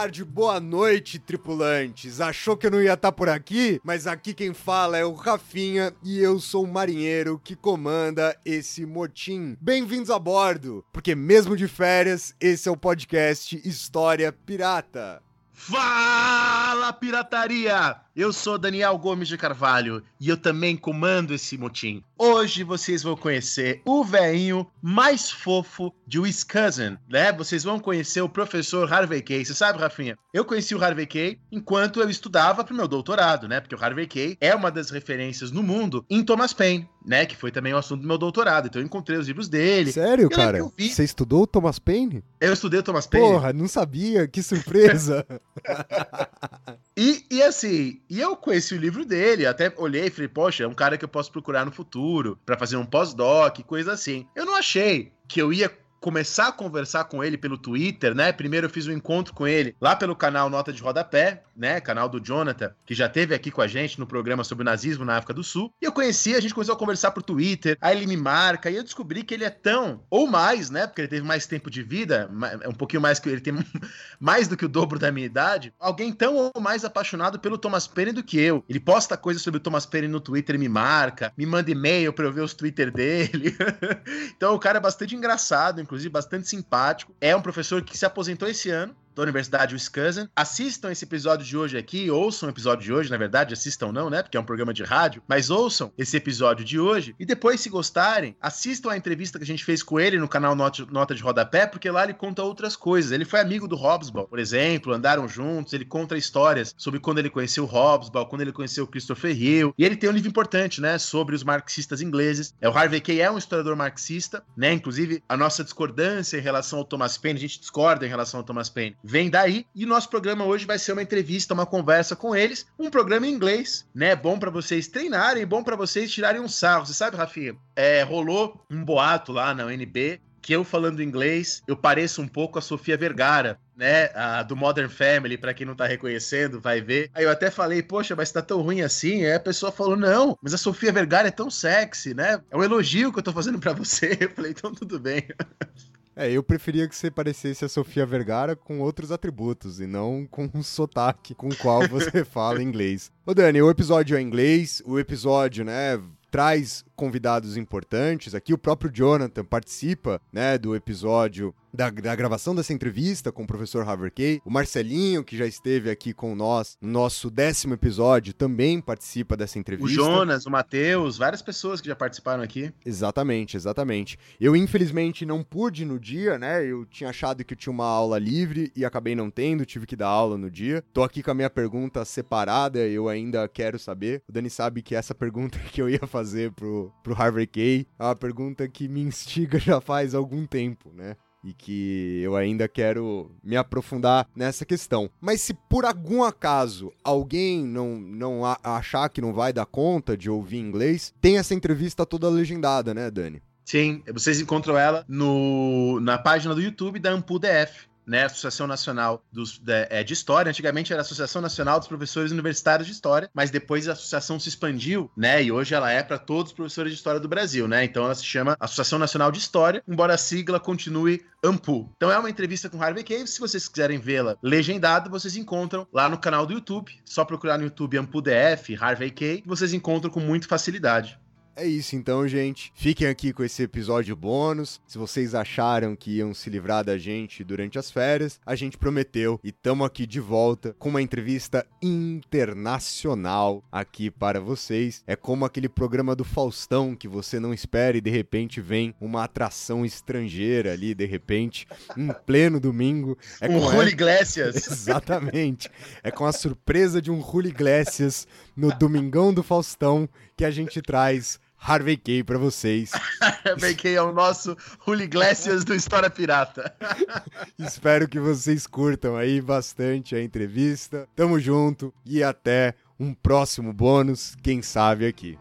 tarde, boa noite, tripulantes. Achou que eu não ia estar por aqui? Mas aqui quem fala é o Rafinha e eu sou o marinheiro que comanda esse motim. Bem-vindos a bordo, porque mesmo de férias, esse é o podcast História Pirata. Fala, pirataria! Eu sou Daniel Gomes de Carvalho e eu também comando esse motim. Hoje vocês vão conhecer o veinho mais fofo de Wisconsin, né? Vocês vão conhecer o professor Harvey Kay. Você sabe, Rafinha? Eu conheci o Harvey Kay enquanto eu estudava para o meu doutorado, né? Porque o Harvey Kay é uma das referências no mundo em Thomas Paine, né? Que foi também o assunto do meu doutorado. Então eu encontrei os livros dele. Sério, cara? Você estudou o Thomas Paine? Eu estudei o Thomas Paine. Porra, não sabia, que surpresa. E, e assim, e eu conheci o livro dele, até olhei e falei, poxa, é um cara que eu posso procurar no futuro pra fazer um pós-doc, coisa assim. Eu não achei que eu ia começar a conversar com ele pelo Twitter, né? Primeiro eu fiz um encontro com ele lá pelo canal Nota de Rodapé, né? Canal do Jonathan, que já teve aqui com a gente no programa sobre o nazismo na África do Sul. E eu conheci, a gente começou a conversar por Twitter, aí ele me marca, e eu descobri que ele é tão, ou mais, né? Porque ele teve mais tempo de vida, um pouquinho mais que ele tem mais do que o dobro da minha idade, alguém tão ou mais apaixonado pelo Thomas Paine do que eu. Ele posta coisas sobre o Thomas Paine no Twitter me marca, me manda e-mail pra eu ver os Twitter dele. então o cara é bastante engraçado, inclusive bastante simpático. É um professor que se aposentou esse ano. Da Universidade Wisconsin. Assistam esse episódio de hoje aqui, ouçam o episódio de hoje, na verdade, assistam não, né? Porque é um programa de rádio, mas ouçam esse episódio de hoje e depois, se gostarem, assistam a entrevista que a gente fez com ele no canal Nota de Rodapé, porque lá ele conta outras coisas. Ele foi amigo do Hobsbawm, por exemplo, andaram juntos, ele conta histórias sobre quando ele conheceu o Hobsbawm, quando ele conheceu o Christopher Hill. E ele tem um livro importante, né, sobre os marxistas ingleses. É o Harvey Kay é um historiador marxista, né? Inclusive, a nossa discordância em relação ao Thomas Paine, a gente discorda em relação ao Thomas Paine, vem daí. E nosso programa hoje vai ser uma entrevista, uma conversa com eles, um programa em inglês, né? Bom pra vocês treinarem, bom pra vocês tirarem um sarro. Você sabe, Rafinha? É, rolou um boato lá na UNB que eu falando inglês, eu pareço um pouco a Sofia Vergara, né? A do Modern Family, pra quem não tá reconhecendo, vai ver. Aí eu até falei, poxa, mas tá tão ruim assim? Aí a pessoa falou, não, mas a Sofia Vergara é tão sexy, né? É um elogio que eu tô fazendo pra você. Eu falei, então tudo bem. É, eu preferia que você parecesse a Sofia Vergara com outros atributos e não com um sotaque com o qual você fala inglês. Ô Dani, o episódio é inglês, o episódio, né, traz convidados importantes. Aqui o próprio Jonathan participa, né, do episódio da, da gravação dessa entrevista com o professor Harvey Kay. O Marcelinho, que já esteve aqui com nós no nosso décimo episódio, também participa dessa O entrevista. Jonas, o Matheus, várias pessoas que já participaram aqui. Exatamente, exatamente. Eu, infelizmente, não pude no dia, né? Eu tinha achado que eu tinha uma aula livre e acabei não tendo, tive que dar aula no dia. Tô aqui com a minha pergunta separada, eu ainda quero saber. O Dani sabe que essa pergunta que eu ia fazer pro, pro Harvey Kay é uma pergunta que me instiga já faz algum tempo, né? E que eu ainda quero me aprofundar nessa questão. Mas se por algum acaso alguém não, não achar que não vai dar conta de ouvir inglês, tem essa entrevista toda legendada, né, Dani? Sim, vocês encontram ela no, na página do YouTube da AMPU-DF. Né, Associação Nacional dos, de, é, de História. Antigamente era Associação Nacional dos Professores Universitários de História, mas depois a associação se expandiu, né? E hoje ela é para todos os professores de história do Brasil, né? Então ela se chama Associação Nacional de História, embora a sigla continue AMPU. Então é uma entrevista com Harvey Kay. Se vocês quiserem vê-la legendada, vocês encontram lá no canal do YouTube. Só procurar no YouTube AMPU DF, Harvey que vocês encontram com muita facilidade. É isso então, gente. Fiquem aqui com esse episódio bônus. Se vocês acharam que iam se livrar da gente durante as férias, a gente prometeu e estamos aqui de volta com uma entrevista internacional aqui para vocês. É como aquele programa do Faustão que você não espera e de repente vem uma atração estrangeira ali, de repente, em pleno domingo. É um Julio Iglesias. Exatamente. É com a surpresa de um Julio Iglesias no Domingão do Faustão que a gente traz Harvey Kay pra vocês. Bem que é o nosso Julio Iglesias do História Pirata. Espero que vocês curtam aí bastante a entrevista. Tamo junto e até um próximo bônus, quem sabe aqui.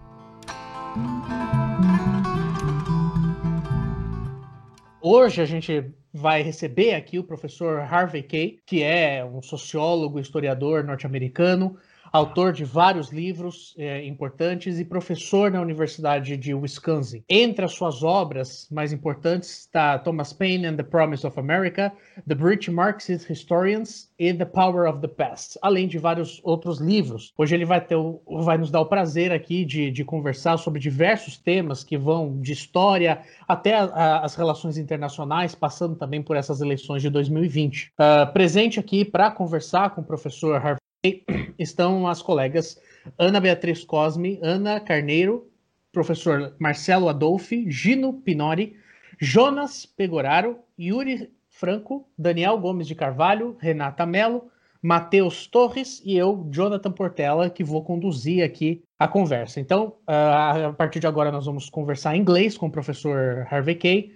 Hoje a gente vai receber aqui o professor Harvey Kay, que é um sociólogo, historiador norte-americano, autor de vários livros eh, importantes e professor na Universidade de Wisconsin. Entre as suas obras mais importantes está Thomas Paine and the Promise of America, The British Marxist Historians e The Power of the Past, além de vários outros livros. Hoje ele vai, ter vai nos dar o prazer aqui de, de conversar sobre diversos temas que vão de história até a- a- as relações internacionais, passando também por essas eleições de 2020. Ah, presente aqui para conversar com o professor Harvey estão as colegas Ana Beatriz Cosme, Ana Carneiro, professor Marcelo Adolfi, Gino Pinori, Jonas Pegoraro, Yuri Franco, Daniel Gomes de Carvalho, Renata Mello, Matheus Torres e eu, Jonathan Portela, que vou conduzir aqui a conversa. Então, a partir de agora, nós vamos conversar em inglês com o professor Harvey Kay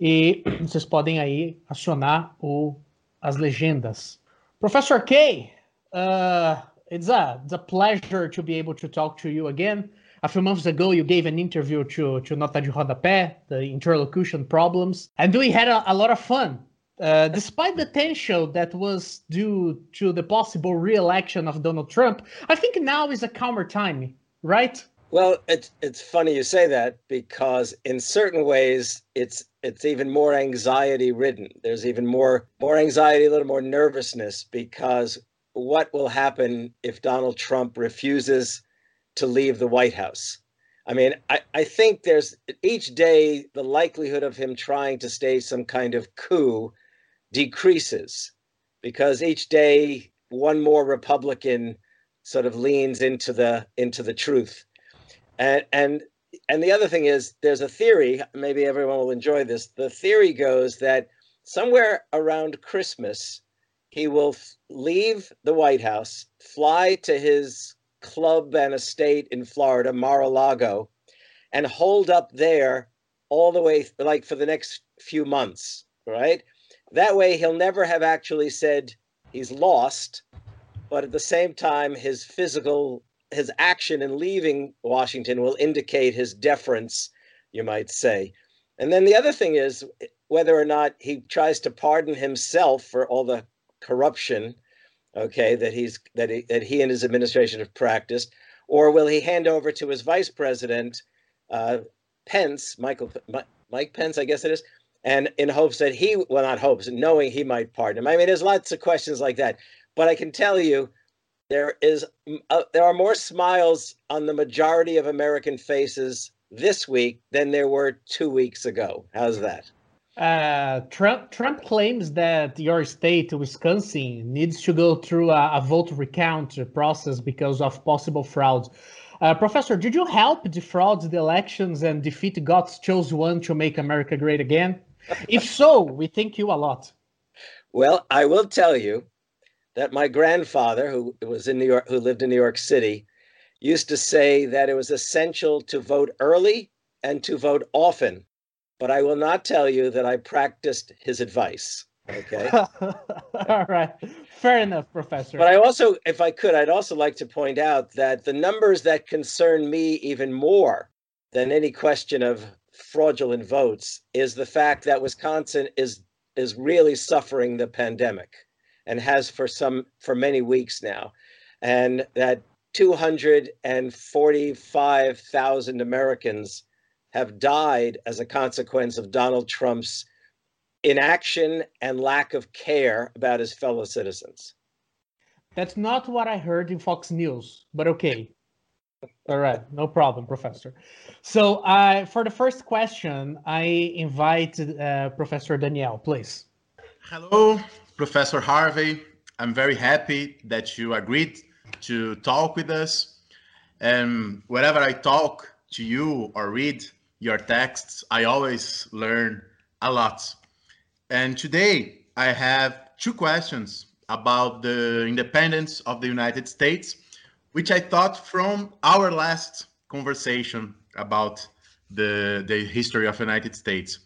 e vocês podem aí acionar o, as legendas. Professor Kay, uh, it's a it's a pleasure to be able to talk to you again. A few months ago, you gave an interview to to Nota de Rodapé, the interlocution problems, and we had a, a lot of fun. Uh, despite the tension that was due to the possible re-election of Donald Trump, I think now is a calmer time, right? Well, it's it's funny you say that because in certain ways it's it's even more anxiety ridden. There's even more more anxiety, a little more nervousness because what will happen if Donald Trump refuses to leave the White House? I mean, I, I think there's each day the likelihood of him trying to stage some kind of coup decreases because each day one more Republican sort of leans into the into the truth. And and and the other thing is there's a theory, maybe everyone will enjoy this. The theory goes that somewhere around Christmas he will leave the White House, fly to his club and estate in Florida, Mar-a-Lago, and hold up there all the way like for the next few months, right? That way he'll never have actually said he's lost, but at the same time his physical his action in leaving Washington will indicate his deference, you might say. And then the other thing is whether or not he tries to pardon himself for all the corruption, okay, that he's that he that he and his administration have practiced, or will he hand over to his vice president, uh, Pence, Michael Mike Pence, I guess it is, and in hopes that he well not hopes, knowing he might pardon him. I mean, there's lots of questions like that, but I can tell you there is uh, there are more smiles on the majority of American faces this week than there were two weeks ago. How's that? Uh, Trump Trump claims that your state, Wisconsin, needs to go through a, a vote recount process because of possible fraud. Uh, Professor, did you help defraud the elections and defeat God's chosen one to make America great again? If so, we thank you a lot. Well, I will tell you that my grandfather, who was in New York, who lived in New York City, used to say that it was essential to vote early and to vote often. But I will not tell you that I practiced his advice. Okay. All right, fair enough, Professor. But I also, if I could, I'd also like to point out that the numbers that concern me even more than any question of fraudulent votes is the fact that Wisconsin is is really suffering the pandemic and has for some for many weeks now, and that 245,000 Americans have died as a consequence of Donald Trump's inaction and lack of care about his fellow citizens. That's not what I heard in Fox News, but okay. All right, no problem, Professor. So, uh, for the first question, I invite uh, Professor Daniel, please. Hello, Professor Harvey. I'm very happy that you agreed to talk with us. And whenever I talk to you or read your texts, I always learn a lot. And today I have two questions about the independence of the United States, which I thought from our last conversation about the, the history of the United States.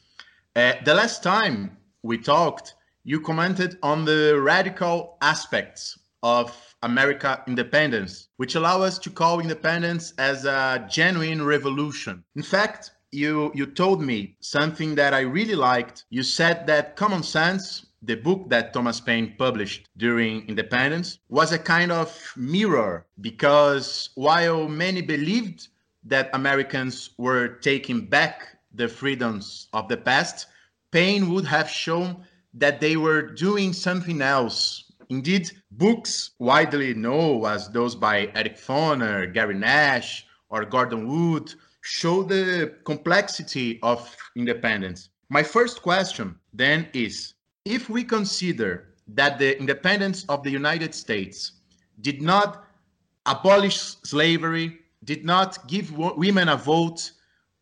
Uh, the last time we talked, you commented on the radical aspects of America independence, which allow us to call independence as a genuine revolution. In fact, you you told me something that I really liked. You said that Common Sense, the book that Thomas Paine published during independence, was a kind of mirror because while many believed that Americans were taking back the freedoms of the past, Paine would have shown that they were doing something else. Indeed, books widely known as those by Eric Foner, Gary Nash, or Gordon Wood show the complexity of independence. My first question then is if we consider that the independence of the United States did not abolish slavery, did not give women a vote,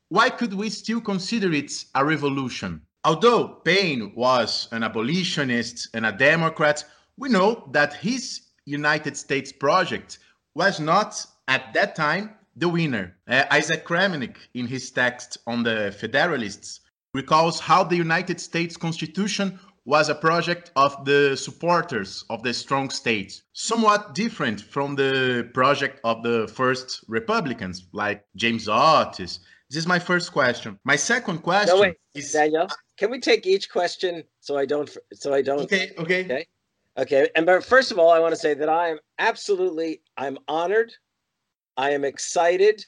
why could we still consider it a revolution? Although Paine was an abolitionist and a Democrat, we know that his United States project was not at that time the winner. Uh, Isaac Kramnick, in his text on the Federalists, recalls how the United States Constitution was a project of the supporters of the strong states, somewhat different from the project of the first Republicans, like James Otis. This is my first question. My second question No, wait, is Daniel, can we take each question so I don't, so I don't? okay. Okay. Okay. Okay. And but first of all, I want to say that I am absolutely, I'm honored. I am excited.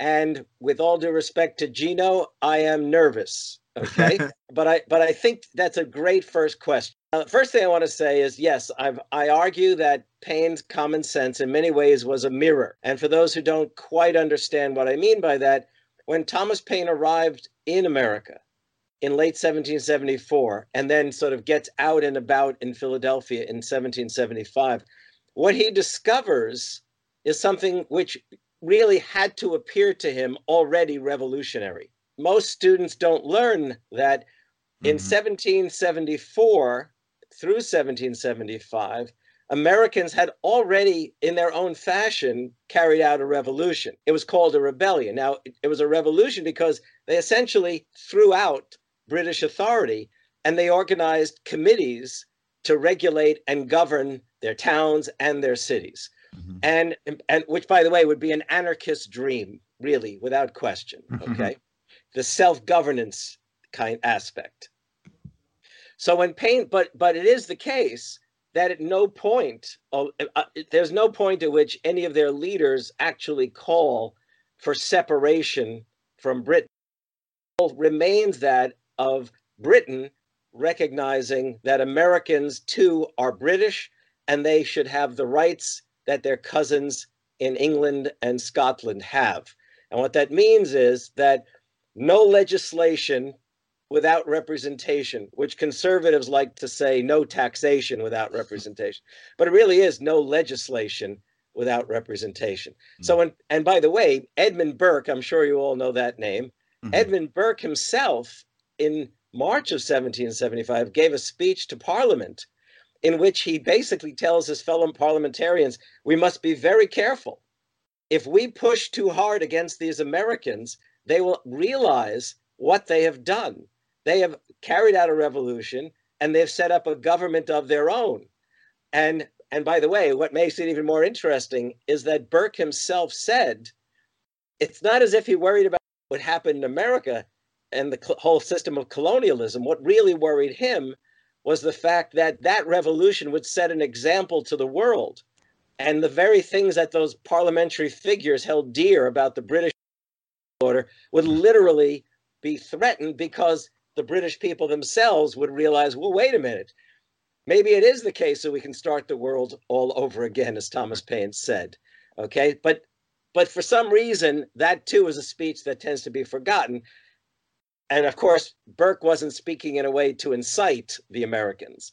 And with all due respect to Gino, I am nervous. Okay. but I, but I think that's a great first question. Uh, first thing I want to say is yes, I've, I argue that Paine's common sense in many ways was a mirror. And for those who don't quite understand what I mean by that, when Thomas Paine arrived in America, in late 1774 and then sort of gets out and about in Philadelphia in 1775, what he discovers is something which really had to appear to him already revolutionary. Most students don't learn that in Mhm. 1774 through 1775, Americans had already, in their own fashion, carried out a revolution. It was called a rebellion. Now, it was a revolution because they essentially threw out British authority and they organized committees to regulate and govern their towns and their cities. Mhm. And, and which, by the way, would be an anarchist dream, really, without question. Okay. the self governance kind aspect. So when Paine, but but it is the case that at no point, oh, uh, there's no point at which any of their leaders actually call for separation from Britain. Remains that of Britain recognizing that Americans too are British and they should have the rights that their cousins in England and Scotland have. And what that means is that no legislation without representation, which conservatives like to say no taxation without representation, but it really is no legislation without representation. So, and, and by the way, Edmund Burke, I'm sure you all know that name. Mhm. Edmund Burke himself, in March of 1775, gave a speech to Parliament in which he basically tells his fellow parliamentarians we must be very careful. If we push too hard against these Americans, they will realize what they have done. They have carried out a revolution and they've set up a government of their own. And and by the way, what makes it even more interesting is that Burke himself said it's not as if he worried about what happened in America and the whole system of colonialism. What really worried him was the fact that that revolution would set an example to the world. And the very things that those parliamentary figures held dear about the British order would literally be threatened because the British people themselves would realize, well, wait a minute. Maybe it is the case that we can start the world all over again, as Thomas Paine said. Okay. But but for some reason, that too is a speech that tends to be forgotten. And of course, Burke wasn't speaking in a way to incite the Americans.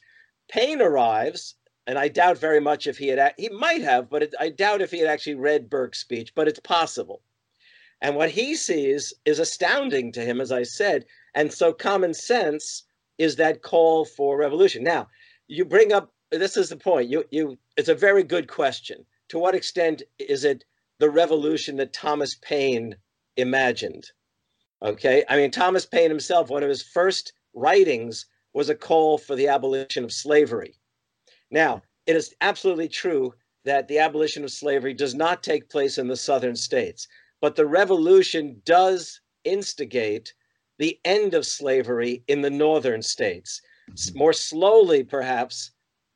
Paine arrives, and I doubt very much if he had, he might have, but it, I doubt if he had actually read Burke's speech, but it's possible. And what he sees is astounding to him, as I said. And so common sense is that call for revolution. Now, you bring up this is the point. You you it's a very good question. To what extent is it the revolution that Thomas Paine imagined? Okay? I mean Thomas Paine himself, one of his first writings was a call for the abolition of slavery. Now, it is absolutely true that the abolition of slavery does not take place in the southern states, but the revolution does instigate the end of slavery in the northern states, mm-hmm. more slowly, perhaps,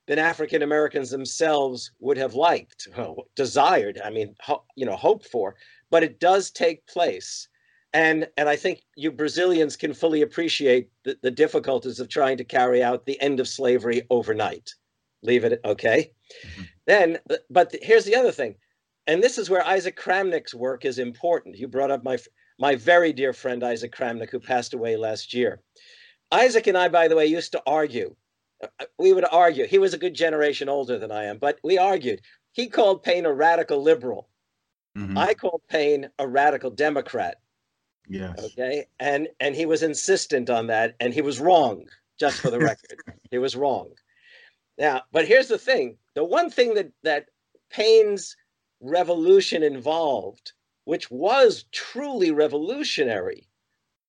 than African Americans themselves would have liked, desired, I mean, ho- you know, hoped for, but it does take place. And, and I think you Brazilians can fully appreciate the, the difficulties of trying to carry out the end of slavery overnight. Leave it, okay? Mm-hmm. Then, but here's the other thing, and this is where Isaac Kramnick's work is important. You brought up my my very dear friend Isaac Kramnick, who passed away last year. Isaac and I, by the way, used to argue. Uh, uh, we would argue. He was a good generation older than I am, but we argued. He called Paine a radical liberal. Mm-hmm. I called Paine a radical Democrat. Yes. Okay. And and he was insistent on that, and he was wrong. Just for the record, he was wrong. Now, but here's the thing: the one thing that that Paine's revolution involved which was truly revolutionary,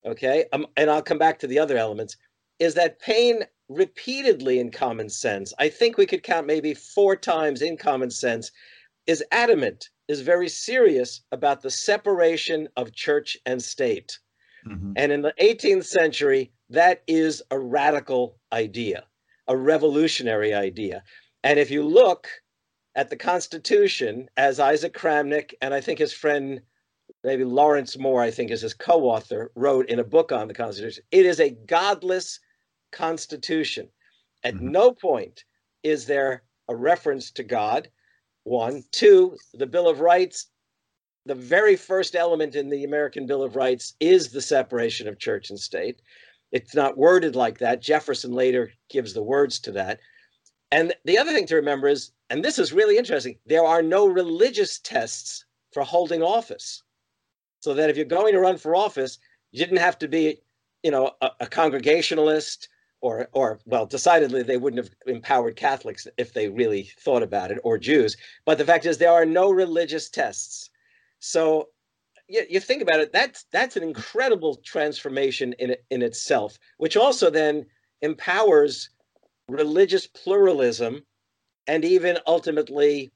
okay, um, and I'll come back to the other elements, is that Paine repeatedly in common sense, I think we could count maybe four times in common sense, is adamant, is very serious about the separation of church and state. Mm-hmm. And in the 18th century, that is a radical idea, a revolutionary idea. And if you look at the Constitution, as Isaac Kramnick and I think his friend maybe Laurence Moore, I think is his co-author, wrote in a book on the Constitution. It is a godless constitution. At mm-hmm. no point is there a reference to God. One, two, the Bill of Rights. The very first element in the American Bill of Rights is the separation of church and state. It's not worded like that. Jefferson later gives the words to that. And the other thing to remember is, and this is really interesting, there are no religious tests for holding office so that if you're going to run for office, you didn't have to be, you know, a, a congregationalist or, or well, decidedly they wouldn't have empowered Catholics if they really thought about it, or Jews. But the fact is, there are no religious tests. So you, you think about it, that's that's an incredible transformation in in itself, which also then empowers religious pluralism and even ultimately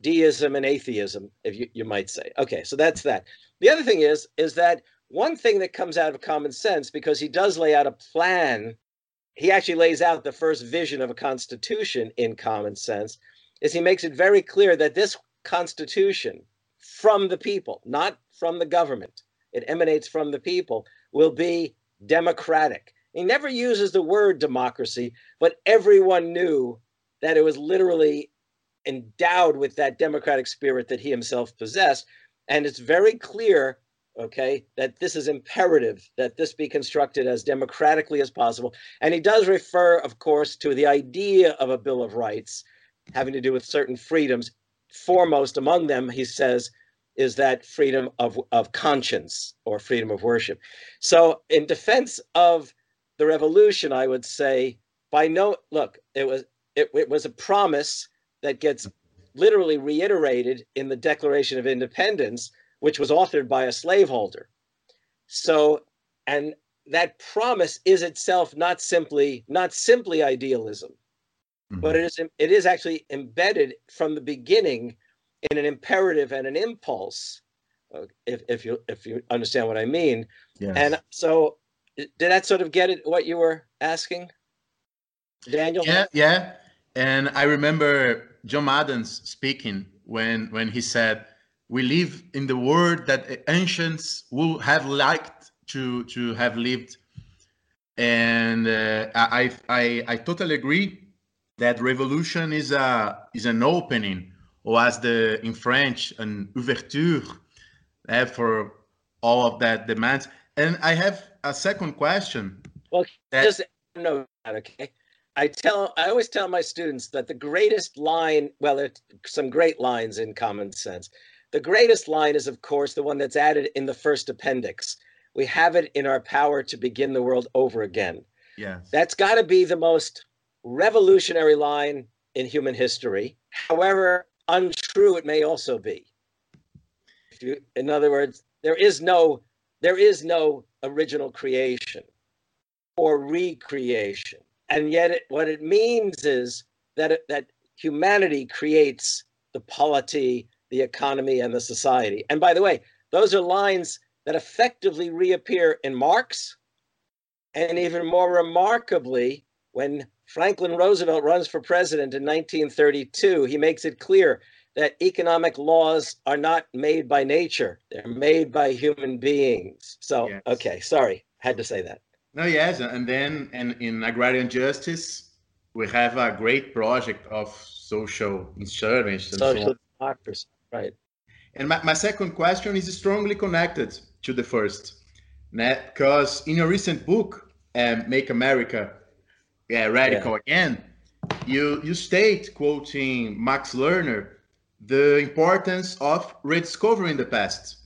deism and atheism, if you, you might say. Okay, so that's that. The other thing is, is that one thing that comes out of common sense, because he does lay out a plan, he actually lays out the first vision of a constitution in common sense, is he makes it very clear that this constitution from the people, not from the government, it emanates from the people, will be democratic. He never uses the word democracy, but everyone knew that it was literally endowed with that democratic spirit that he himself possessed. And it's very clear, okay, that this is imperative that this be constructed as democratically as possible. And he does refer, of course, to the idea of a Bill of Rights having to do with certain freedoms. Foremost among them, he says, is that freedom of, of conscience or freedom of worship. So, in defense of the revolution, I would say, by no look, it was it, it was a promise that gets literally reiterated in the Declaration of Independence, which was authored by a slaveholder. So, and that promise is itself not simply not simply idealism, mm-hmm. but it is it is actually embedded from the beginning in an imperative and an impulse. Uh, if if you if you understand what I mean, yes. and so did that sort of get it what you were asking, Daniel? Yeah, yeah. And I remember John Adams speaking when when he said, "We live in the world that ancients would have liked to to have lived," and uh, I, I I totally agree that revolution is a is an opening was the in French an ouverture uh, for all of that demands. And I have a second question. Well, that- just know that, okay? I tell, I always tell my students that the greatest line, well, there's some great lines in common sense. The greatest line is, of course, the one that's added in the first appendix. We have it in our power to begin the world over again. Yes. That's got to be the most revolutionary line in human history. However untrue it may also be. You, in other words, there is no there is no original creation or recreation, and yet it, what it means is that it, that humanity creates the polity, the economy, and the society. And by the way, those are lines that effectively reappear in Marx, and even more remarkably, when Franklin Roosevelt runs for president in 1932, he makes it clear that economic laws are not made by nature, they're made by human beings. So, Yes. okay, sorry, had to say that. No, yes, and then and in agrarian justice, we have a great project of social insurance and so Social on. democracy, right? And my, my second question is strongly connected to the first, because in your recent book, um, "Make America yeah, Radical Again," you you state, quoting Max Lerner, the importance of rediscovering the past.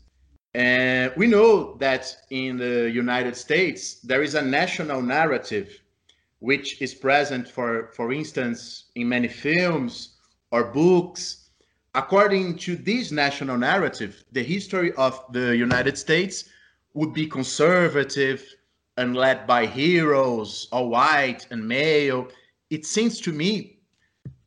And we know that in the United States, there is a national narrative which is present, for, for instance, in many films or books. According to this national narrative, the history of the United States would be conservative and led by heroes, all white and male. It seems to me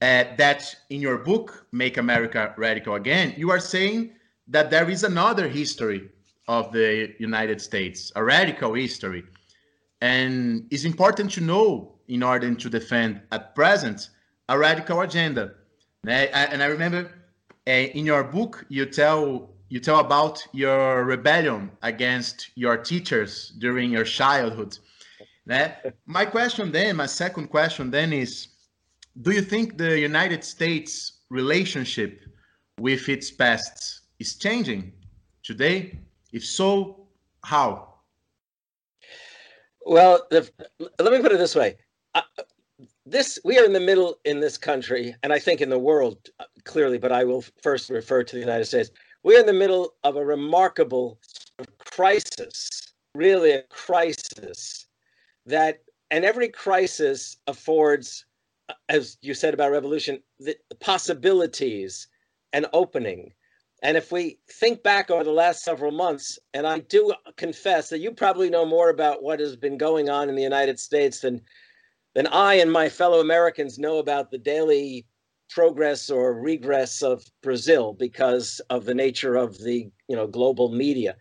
uh, that in your book, Make America Radical Again, you are saying that there is another history of the United States, a radical history. And it's important to know in order to defend at present a radical agenda. And I, and I remember in your book, you tell you tell about your rebellion against your teachers during your childhood. My question then, my second question then is, do you think the United States relationship with its past is changing today? If so, how? Well, the, let me put it this way. This we are in the middle in this country, and I think in the world uh, clearly, but I will first refer to the United States. We're in the middle of a remarkable crisis, really a crisis that, and every crisis affords, uh, as you said about revolution, the possibilities and opening. And if we think back over the last several months, and I do confess that you probably know more about what has been going on in the United States than than I and my fellow Americans know about the daily progress or regress of Brazil because of the nature of the you know global media.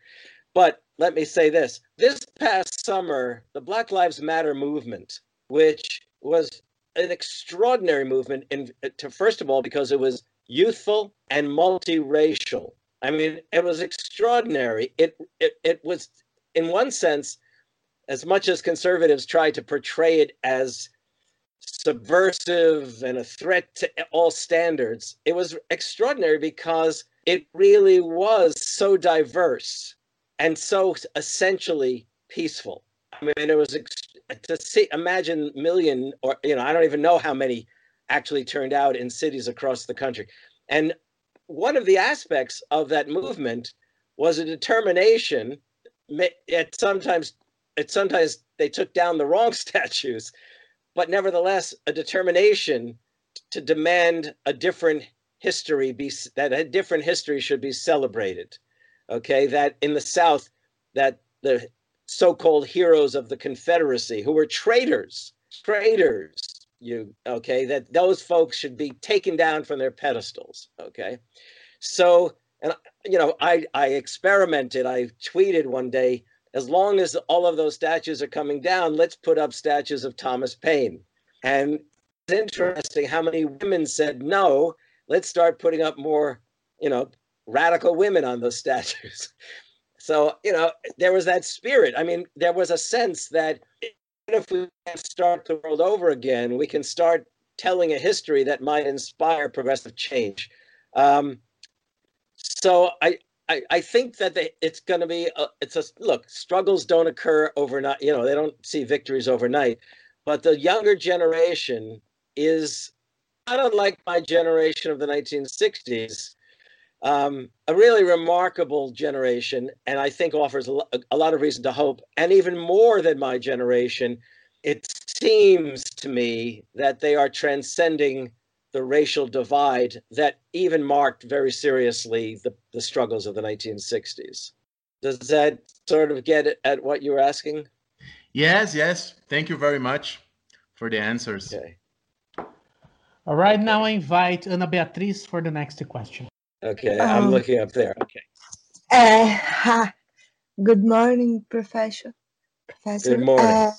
But let me say this: this past summer, the Black Lives Matter movement, which was an extraordinary movement, in to first of all because it was youthful and multiracial. I mean, it was extraordinary. It it it was, in one sense, as much as conservatives try to portray it as subversive and a threat to all standards, it was extraordinary because it really was so diverse and so essentially peaceful. I mean, it was ex- to see, imagine million or, you know, I don't even know how many actually turned out in cities across the country. And one of the aspects of that movement was a determination. It sometimes, it sometimes they took down the wrong statues, but nevertheless, a determination to demand a different history be that a different history should be celebrated. Okay, that in the South, that the so-called heroes of the Confederacy, who were traitors, traitors, you okay, that those folks should be taken down from their pedestals. Okay, so and you know, I I experimented. I tweeted one day as long as all of those statues are coming down, let's put up statues of Thomas Paine. And it's interesting how many women said no, let's start putting up more, you know, radical women on those statues. So, you know, there was that spirit. I mean, there was a sense that even if we start the world over again, we can start telling a history that might inspire progressive change. Um, so I, I, I think that they, it's going to be a, it's a look struggles don't occur overnight you know they don't see victories overnight but the younger generation is not unlike my generation of the 1960s um, a really remarkable generation and i think offers a, a lot of reason to hope and even more than my generation it seems to me that they are transcending the racial divide that even marked very seriously the, the struggles of the 1960s. Does that sort of get at what you were asking? Yes, yes. Thank you very much for the answers. Okay. All right, now I invite Ana Beatriz for the next question. Okay, I'm Um, looking up there. Okay. Uh, ha. Good morning, Professor. Professor. Good morning. Uh,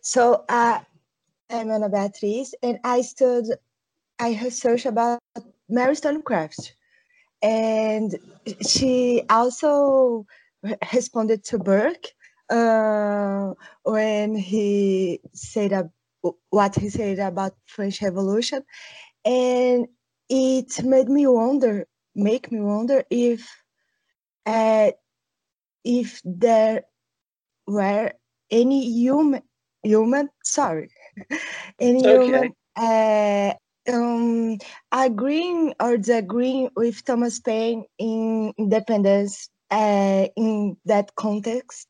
so uh, I'm Ana Beatriz, and I studied, I researched about Mary Stonecraft, and she also responded to Burke uh, when he said ab- what he said about French Revolution, and it made me wonder, make me wonder if uh, if there were any human human sorry any okay. human uh, um, agreeing or disagreeing with Thomas Paine in independence uh, in that context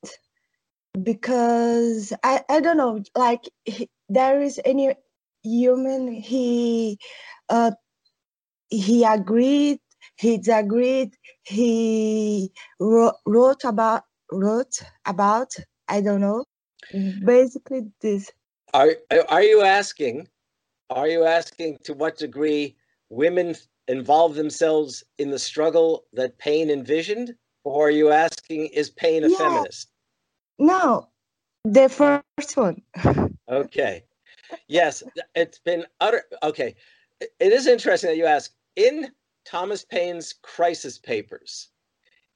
because I, I don't know like he, there is any human he uh, he agreed he disagreed he wrote, wrote about wrote about i don't know basically this Are are you asking? Are you asking to what degree women involve themselves in the struggle that Paine envisioned, or are you asking is Paine a Yeah. feminist? no the first one Okay. Yes, it's been utter. Okay. It is interesting that you ask. In Thomas Paine's crisis papers,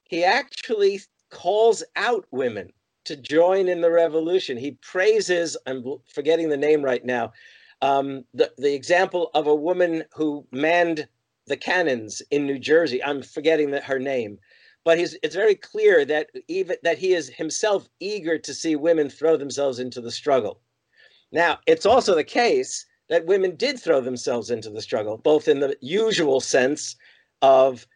he actually calls out women to join in the revolution. He praises, I'm forgetting the name right now, um, the, the example of a woman who manned the cannons in New Jersey. I'm forgetting her name. But it's very clear that even that he is himself eager to see women throw themselves into the struggle. Now, it's also the case that women did throw themselves into the struggle, both in the usual sense of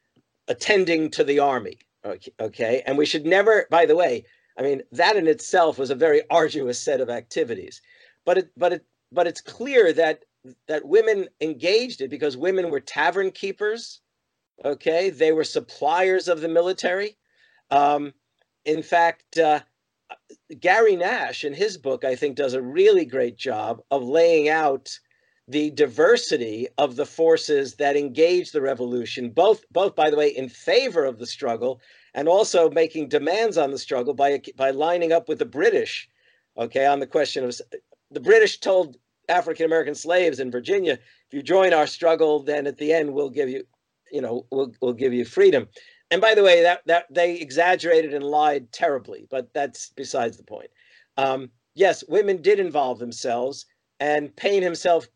attending to the army. Okay, okay. And we should never, by the way, I mean, that in itself was a very arduous set of activities. But it but it but it's clear that that women engaged it because women were tavern keepers. Okay, they were suppliers of the military. Um, in fact, uh, Gary Nash, in his book, I think, does a really great job of laying out the diversity of the forces that engaged the revolution, both, both by the way, in favor of the struggle and also making demands on the struggle by, by lining up with the British, okay, on the question of the British told African American slaves in Virginia, if you join our struggle, then at the end we'll give you, you know, we'll, we'll give you freedom. And by the way, that, that they exaggerated and lied terribly, but that's besides the point. Um, yes, women did involve themselves, and Paine himself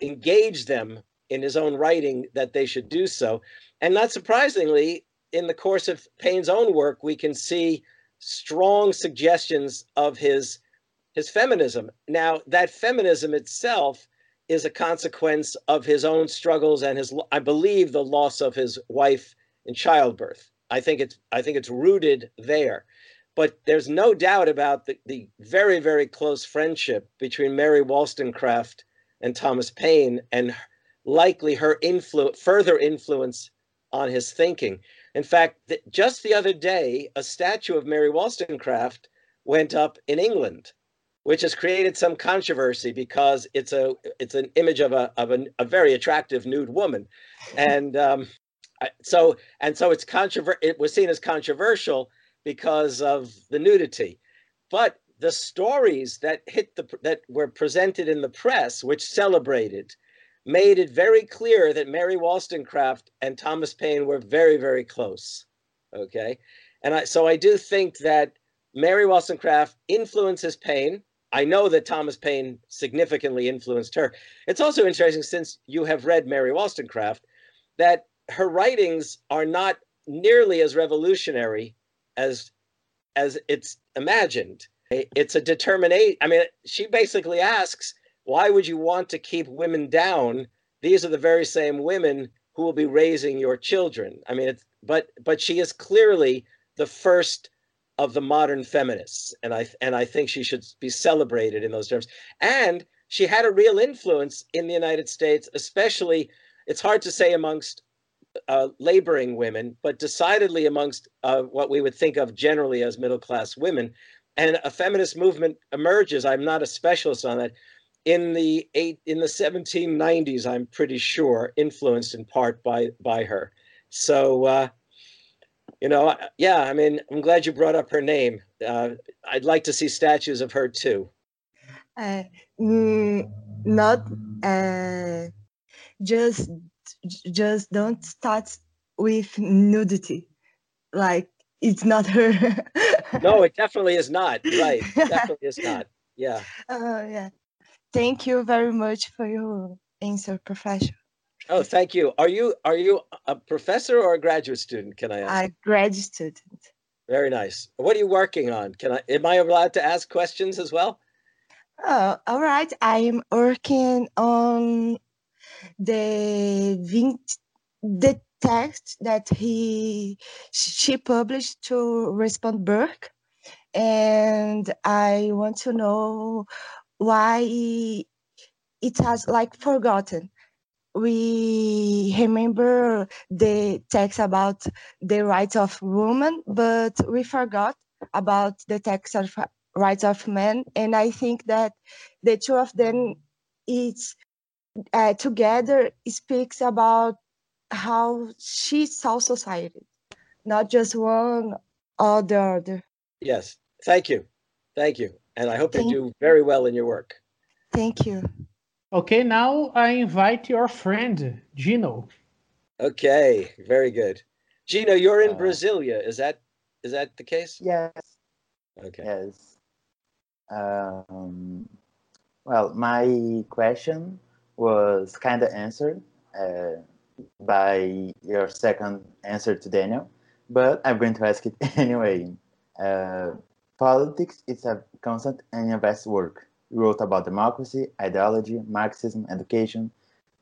engaged them in his own writing that they should do so. And not surprisingly, in the course of Paine's own work, we can see strong suggestions of his his feminism. Now, that feminism itself is a consequence of his own struggles and his, I believe, the loss of his wife in childbirth. I think it's I think it's rooted there. But there's no doubt about the, the very, very close friendship between Mary Wollstonecraft and Thomas Paine and likely her influ- further influence on his thinking. In fact, th- just the other day, a statue of Mary Wollstonecraft went up in England, which has created some controversy because it's a it's an image of a of a, a very attractive nude woman, and um, so and so it's controver- It was seen as controversial because of the nudity, but the stories that hit the that were presented in the press, which celebrated, made it very clear that Mary Wollstonecraft and Thomas Paine were very very close. Okay, and I so I do think that Mary Wollstonecraft influences Paine. I know that Thomas Paine significantly influenced her. It's also interesting since you have read Mary Wollstonecraft that her writings are not nearly as revolutionary as as it's imagined. It's a determination. I mean, she basically asks, why would you want to keep women down? These are the very same women who will be raising your children. I mean, but but she is clearly the first of the modern feminists, and I and I think she should be celebrated in those terms. And she had a real influence in the United States, especially. It's hard to say amongst uh, laboring women, but decidedly amongst uh, what we would think of generally as middle class women. And a feminist movement emerges. I'm not a specialist on that. In the eight in the 1790s, I'm pretty sure, influenced in part by by her. So, uh, you know, yeah. I mean, I'm glad you brought up her name. Uh, I'd like to see statues of her too. Uh, mm, not uh, just just don't start with nudity. Like it's not her. No it definitely is not. Right. It definitely is not. Yeah. Uh, yeah. Thank you very much for your answer professor oh thank you. Are you are you a professor or a graduate student can i ask? A graduate student. Very nice. What are you working on? Can i am i allowed to ask questions as well? Oh all right. I'm working on the the text that he she published to respond Burke, and I want to know why it has like forgotten. We remember the text about the rights of women, but we forgot about the text of rights of men, and I think that the two of them is uh, together speaks about how she saw society, not just one or the other. Yes, thank you. Thank you. And I hope thank you do very well in your work. Thank you. Okay, now I invite your friend, Gino. Okay, very good. Gino, you're in uh, Brasilia. Is that is that the case? Yes. Okay. Yes. Um, well, my question was kind of answered uh, by your second answer to Daniel, but I'm going to ask it anyway. Uh, politics is a constant and vast work. You wrote about democracy, ideology, Marxism, education,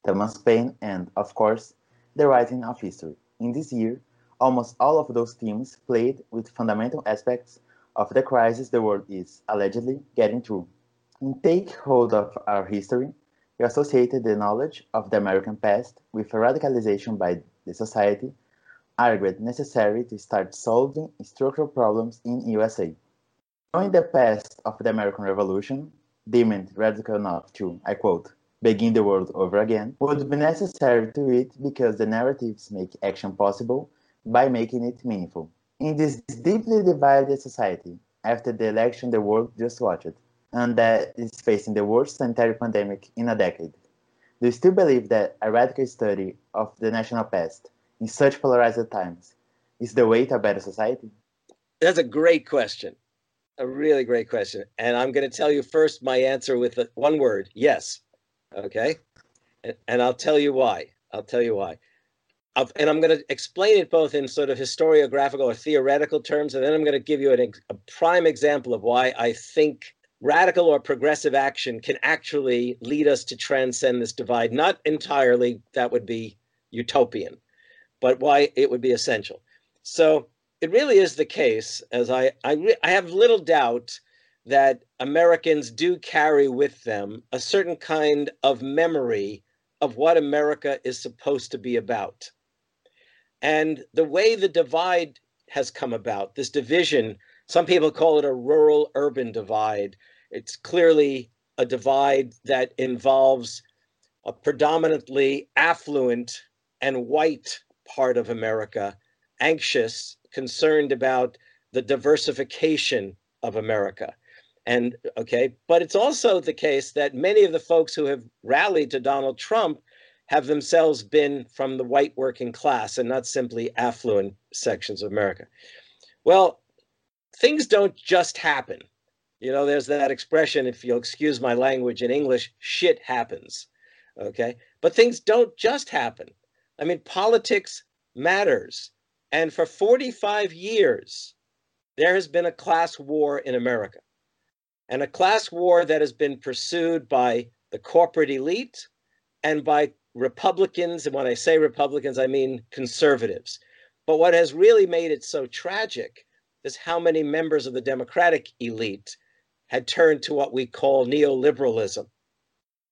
Thomas Paine, and, of course, the writing of history. In this year, almost all of those themes played with fundamental aspects of the crisis the world is allegedly getting through. In Take Hold of Our History, he associated the knowledge of the American past with radicalization by the society argued necessary to start solving structural problems in USA. Knowing the past of the American Revolution, deemed radical enough to, I quote, begin the world over again, would be necessary to it because the narratives make action possible by making it meaningful. In this deeply divided society, after the election the world just watched, and that is facing the worst sanitary pandemic in a decade. Do you still believe that a radical study of the national past in such polarized times is the way to a better society? That's a great question. A really great question. And I'm going to tell you first my answer with one word yes. Okay. And, I'll tell you why. I'll tell you why. and I'm going to explain it both in sort of historiographical or theoretical terms. And then I'm going to give you an, a prime example of why I think radical or progressive action can actually lead us to transcend this divide. Not entirely, that would be utopian, but why it would be essential. So it really is the case, as I, I, I have little doubt that Americans do carry with them a certain kind of memory of what America is supposed to be about. And the way the divide has come about, this division some people call it a rural urban divide. It's clearly a divide that involves a predominantly affluent and white part of America, anxious, concerned about the diversification of America. And okay, but it's also the case that many of the folks who have rallied to Donald Trump have themselves been from the white working class and not simply affluent sections of America. Well, things don't just happen. You know, there's that expression, if you'll excuse my language in English, shit happens. Okay. But things don't just happen. I mean, politics matters. And for 45 years, there has been a class war in America, and a class war that has been pursued by the corporate elite and by Republicans. And when I say Republicans, I mean conservatives. But what has really made it so tragic is how many members of the Democratic elite had turned to what we call neoliberalism.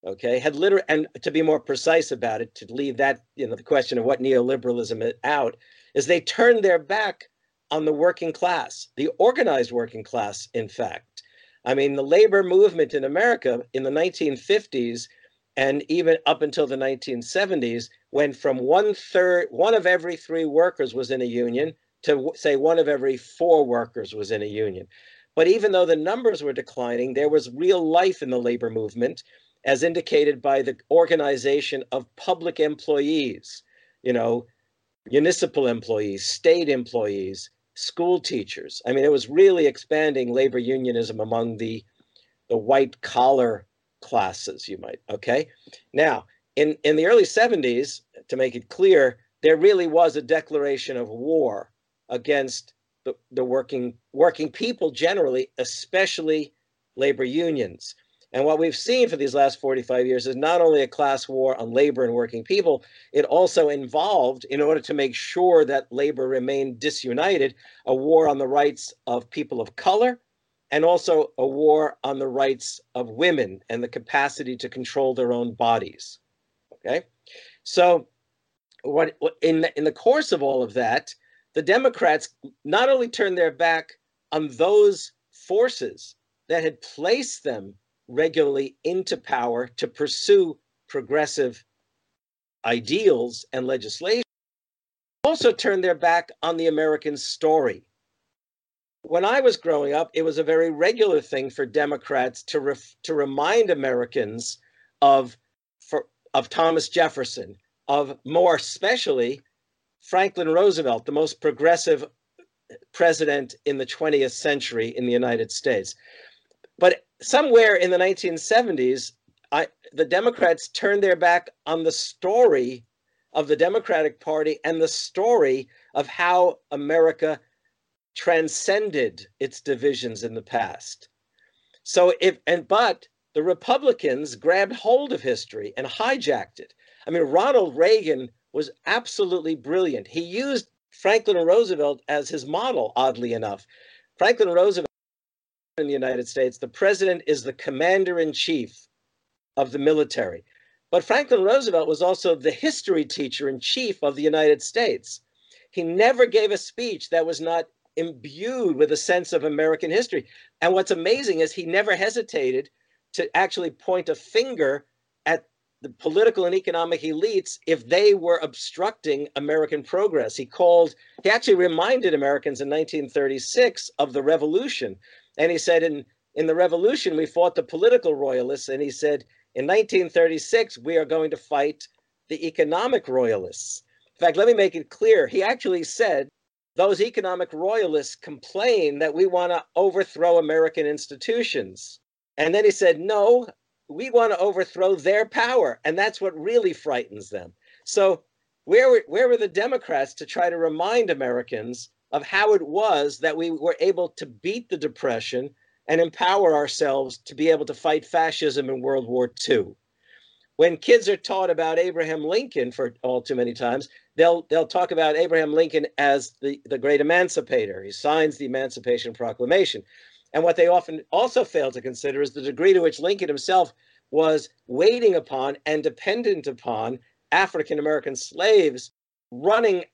Okay, had literally, and to be more precise about it, to leave that, you know, the question of what neoliberalism is out, is they turned their back on the working class, the organized working class, in fact. I mean, the labor movement in America in the 1950s and even up until the 1970s went from one third, one of every three workers was in a union to say one of every four workers was in a union. But even though the numbers were declining, there was real life in the labor movement, as indicated by the organization of public employees, you know, municipal employees, state employees, school teachers. I mean, it was really expanding labor unionism among the the white collar classes, you might. Okay. Now, in in the early 70s, to make it clear, there really was a declaration of war against the, the working working people generally, especially labor unions. And what we've seen for these last 45 years is not only a class war on labor and working people, it also involved, in order to make sure that labor remained disunited, a war on the rights of people of color and also a war on the rights of women and the capacity to control their own bodies. Okay? So what in the, in the course of all of that, the Democrats not only turned their back on those forces that had placed them regularly into power to pursue progressive ideals and legislation, also turned their back on the American story. When I was growing up, it was a very regular thing for Democrats to ref, to remind Americans of for, of Thomas Jefferson, of more especially Franklin Roosevelt, the most progressive president in the 20th century in the United States. But somewhere in the 1970s, I, the Democrats turned their back on the story of the Democratic Party and the story of how America transcended its divisions in the past. So if and but the Republicans grabbed hold of history and hijacked it. I mean, Ronald Reagan was absolutely brilliant. He used Franklin Roosevelt as his model, oddly enough. Franklin Roosevelt in the United States, the president is the commander in chief of the military. But Franklin Roosevelt was also the history teacher in chief of the United States. He never gave a speech that was not imbued with a sense of American history. And what's amazing is he never hesitated to actually point a finger at the political and economic elites if they were obstructing American progress. He called, he actually reminded Americans in 1936 of the revolution and he said, in, in the revolution, we fought the political royalists. And he said, in 1936, we are going to fight the economic royalists. In fact, let me make it clear. He actually said, those economic royalists complain that we want to overthrow American institutions. And then he said, no, we want to overthrow their power. And that's what really frightens them. So, where were, where were the Democrats to try to remind Americans of how it was that we were able to beat the Depression and empower ourselves to be able to fight fascism in World War II. When kids are taught about Abraham Lincoln for all too many times, they'll they'll talk about Abraham Lincoln as the, the great emancipator. He signs the Emancipation Proclamation. And what they often also fail to consider is the degree to which Lincoln himself was waiting upon and dependent upon African American slaves running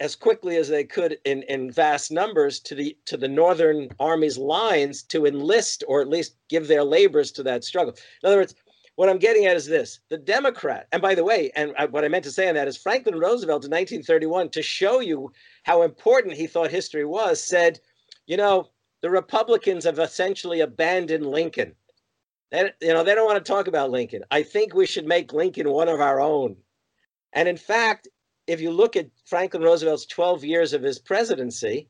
as quickly as they could in, in vast numbers to the to the northern army's lines to enlist or at least give their labors to that struggle. In other words what i'm getting at is this the democrat and by the way and I, what i meant to say on that is franklin roosevelt in 1931 to show you how important he thought history was said you know the republicans have essentially abandoned lincoln. They, you know they don't want to talk about lincoln. I think we should make lincoln one of our own. And in fact if you look at Franklin Roosevelt's 12 years of his presidency,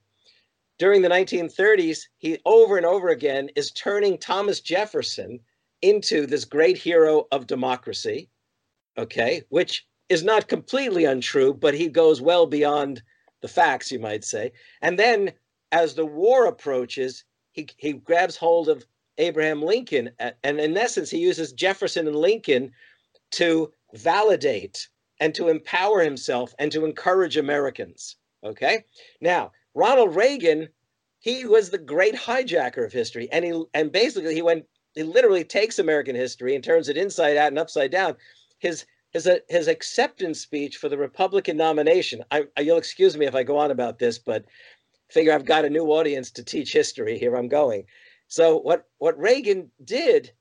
during the 1930s, he over and over again is turning Thomas Jefferson into this great hero of democracy, okay, which is not completely untrue, but he goes well beyond the facts, you might say. And then as the war approaches, he, he grabs hold of Abraham Lincoln. And in essence, he uses Jefferson and Lincoln to validate and to empower himself and to encourage Americans. Okay. Now, Ronald Reagan, he was the great hijacker of history. And he and basically he went, he literally takes American history and turns it inside out and upside down. His his uh, his acceptance speech for the Republican nomination. I, uh, you'll excuse me if I go on about this, but figure I've got a new audience to teach history. Here I'm going. So what what Reagan did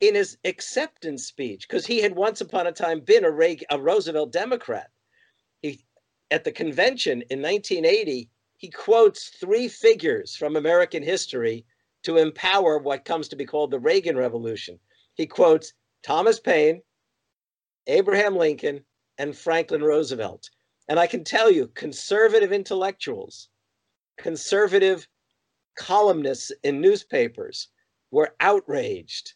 in his acceptance speech, because he had once upon a time been a, a Roosevelt Democrat, he at the convention in 1980 he quotes three figures from American history to empower what comes to be called the Reagan Revolution. He quotes Thomas Paine, Abraham Lincoln, and Franklin Roosevelt. And I can tell you, conservative intellectuals, conservative columnists in newspapers were outraged.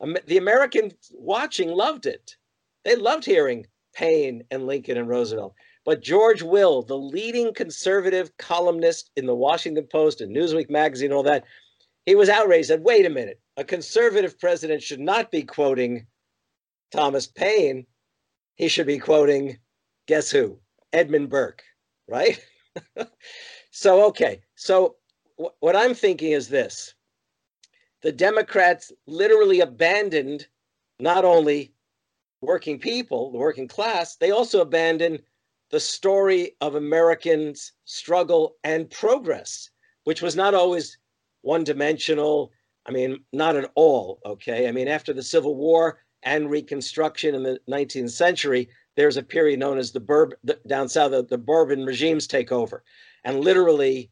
The Americans watching loved it. They loved hearing Paine and Lincoln and Roosevelt. But George Will, the leading conservative columnist in the Washington Post and Newsweek magazine, all that, he was outraged. Said, "Wait a minute! A conservative president should not be quoting Thomas Paine. He should be quoting, guess who? Edmund Burke, right?" so okay, so what I'm thinking is this the Democrats literally abandoned not only working people, the working class, they also abandoned the story of Americans' struggle and progress, which was not always one dimensional. I mean, not at all. Okay. I mean, after the Civil War and Reconstruction in the 19th century, there's a period known as the Bourbon, down south, the, the Bourbon regimes take over. And literally,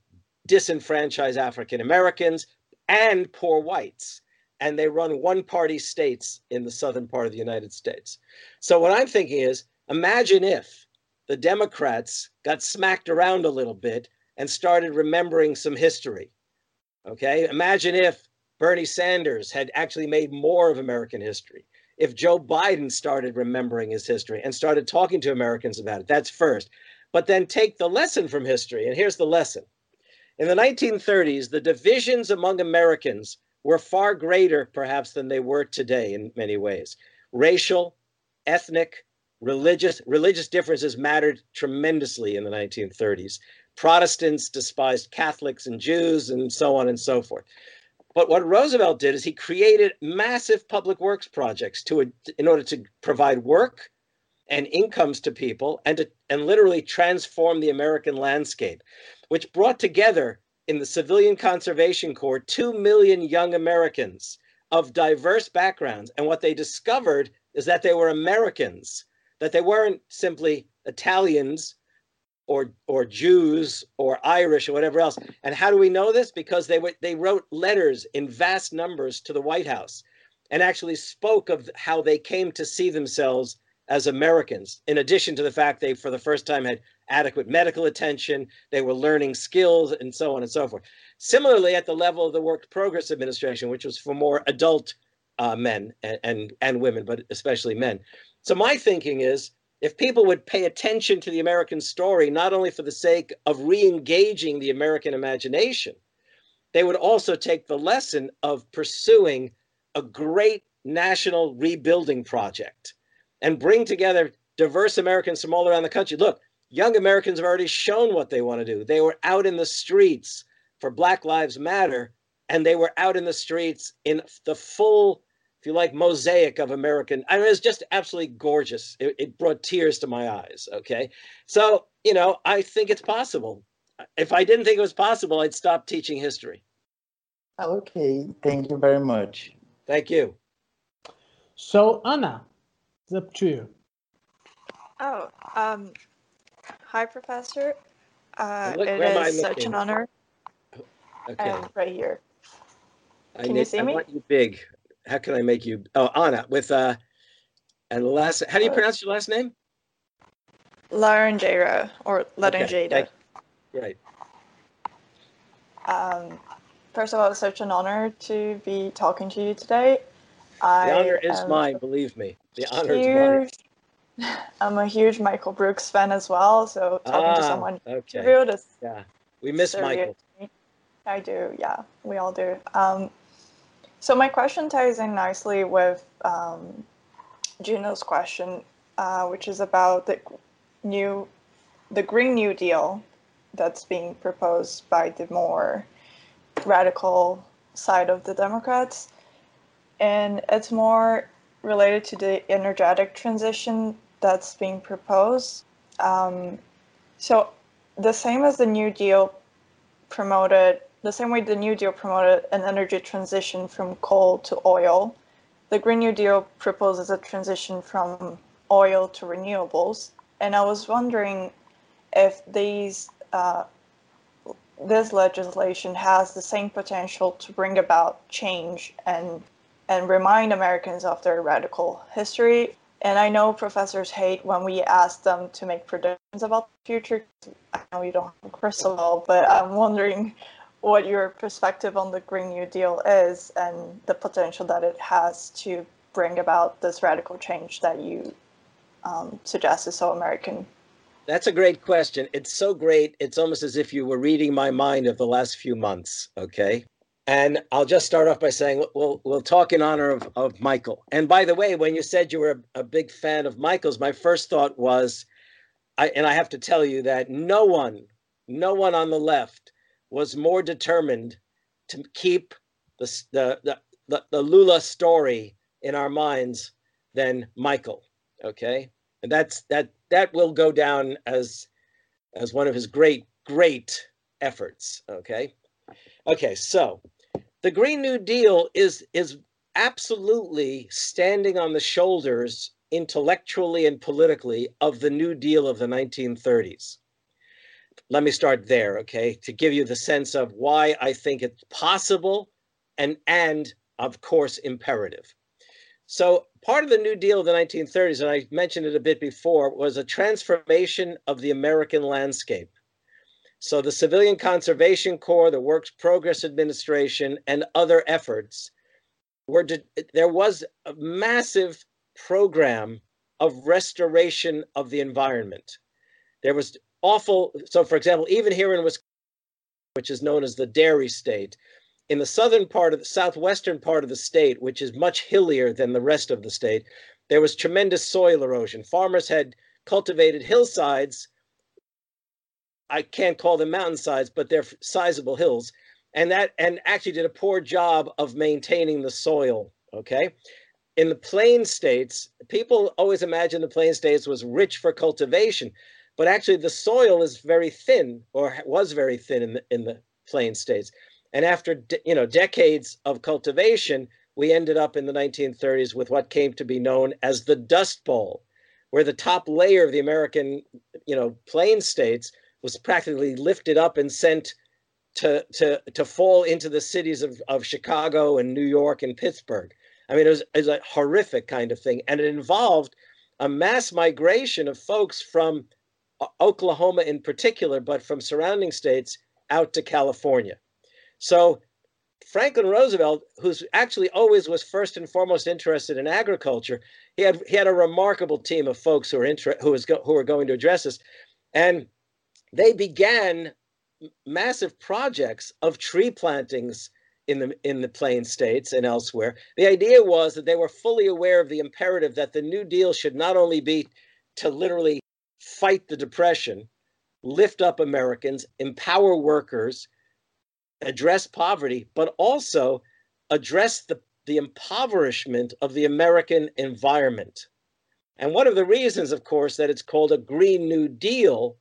disenfranchise African Americans and poor whites. And they run one party states in the southern part of the United States. So, what I'm thinking is imagine if the Democrats got smacked around a little bit and started remembering some history. Okay. Imagine if Bernie Sanders had actually made more of American history. If Joe Biden started remembering his history and started talking to Americans about it, that's first. But then take the lesson from history. And here's the lesson in the 1930s, the divisions among Americans were far greater, perhaps, than they were today in many ways. Racial, ethnic, religious religious differences mattered tremendously in the 1930s. Protestants despised Catholics and Jews, and so on and so forth. But what Roosevelt did is he created massive public works projects to in order to provide work and incomes to people and to, and literally transform the American landscape which brought together in the Civilian Conservation Corps 2 million young Americans of diverse backgrounds. And what they discovered is that they were Americans, that they weren't simply Italians or or Jews or Irish or whatever else. And how do we know this? Because they were, they wrote letters in vast numbers to the White House and actually spoke of how they came to see themselves as Americans, in addition to the fact they, for the first time, had adequate medical attention, they were learning skills, and so on and so forth. Similarly, at the level of the Work Progress Administration, which was for more adult uh, men and, and, and women, but especially men. So my thinking is, if people would pay attention to the American story, not only for the sake of re-engaging the American imagination, they would also take the lesson of pursuing a great national rebuilding project and bring together diverse Americans from all around the country. Look, young Americans have already shown what they want to do. They were out in the streets for Black Lives Matter, and they were out in the streets in the full, if you like, mosaic of American. I mean, it was just absolutely gorgeous. It, it brought tears to my eyes. Okay. So, you know, I think it's possible. If I didn't think it was possible, I'd stop teaching history. Okay. Thank you very much. Thank you. So, Anna, it's up to you. Oh, um, hi, Professor. Uh, look, it where am I is such an honor. Okay. Right here. I Can you need- see I me? want you big. How can I make you? Oh, Anna with uh, and last. How do you Uh, pronounce your last name? Laranjero or Okay, Laranjada. Right. Um, first of all, it's such an honor to be talking to you today. The I honor is am mine. Believe me, the honor is mine. huge I'm a huge Michael Brooks fan as well. So talking to Ah, someone okay. interviewed is Yeah. We miss Michael. to. I do, yeah, we all do. Um, so my question ties in nicely with um, Juno's question, uh, which is about the new, the Green New Deal that's being proposed by the more radical side of the Democrats, and it's more related to the energetic transition that's being proposed. Um, so the same as the New Deal promoted, the same way the New Deal promoted an energy transition from coal to oil, the Green New Deal proposes a transition from oil to renewables. And I was wondering if these uh, this legislation has the same potential to bring about change and and remind Americans of their radical history. And I know professors hate when we ask them to make predictions about the future. I know you don't have a crystal ball, but I'm wondering what your perspective on the Green New Deal is and the potential that it has to bring about this radical change that you um, suggest is so American. That's a great question. It's so great. It's almost as if you were reading my mind of the last few months. Okay. And I'll just start off by saying we'll we'll talk in honor of, of Michael. And by the way, when you said you were a, a big fan of Michael's, my first thought was, I and I have to tell you that no one, no one on the left was more determined to keep the the the, the, the Lula story in our minds than Michael. Okay. And that's that that will go down as as one of his great great efforts okay okay so the green new deal is is absolutely standing on the shoulders intellectually and politically of the new deal of the 1930s let me start there okay to give you the sense of why i think it's possible and and of course imperative so part of the New Deal of the 1930s, and I mentioned it a bit before, was a transformation of the American landscape. So the Civilian Conservation Corps, the Works Progress Administration, and other efforts were de- there was a massive program of restoration of the environment. There was awful. So, for example, even here in Wisconsin, which is known as the dairy state, in the southern part of the southwestern part of the state, which is much hillier than the rest of the state, there was tremendous soil erosion. Farmers had cultivated hillsides. I can't call them mountainsides, but they're sizable hills, and that and actually did a poor job of maintaining the soil. Okay, in the plain states, people always imagine the plain states was rich for cultivation, but actually the soil is very thin, or was very thin in the in the plain states. And after de- you know decades of cultivation, we ended up in the 1930s with what came to be known as the Dust Bowl, where the top layer of the American you know plain states was practically lifted up and sent to to to fall into the cities of, of Chicago and New York and Pittsburgh. I mean, it was, it was a horrific kind of thing, and it involved a mass migration of folks from uh, Oklahoma in particular, but from surrounding states out to California. So Franklin Roosevelt, who's actually always was first and foremost interested in agriculture, he had he had a remarkable team of folks who were inter- who was go- who were going to address this, and they began massive projects of tree plantings in the in the plain states and elsewhere. The idea was that they were fully aware of the imperative that the New Deal should not only be to literally fight the depression, lift up Americans, empower workers, address poverty, but also address the, the impoverishment of the American environment. And one of the reasons, of course, that it's called a Green New Deal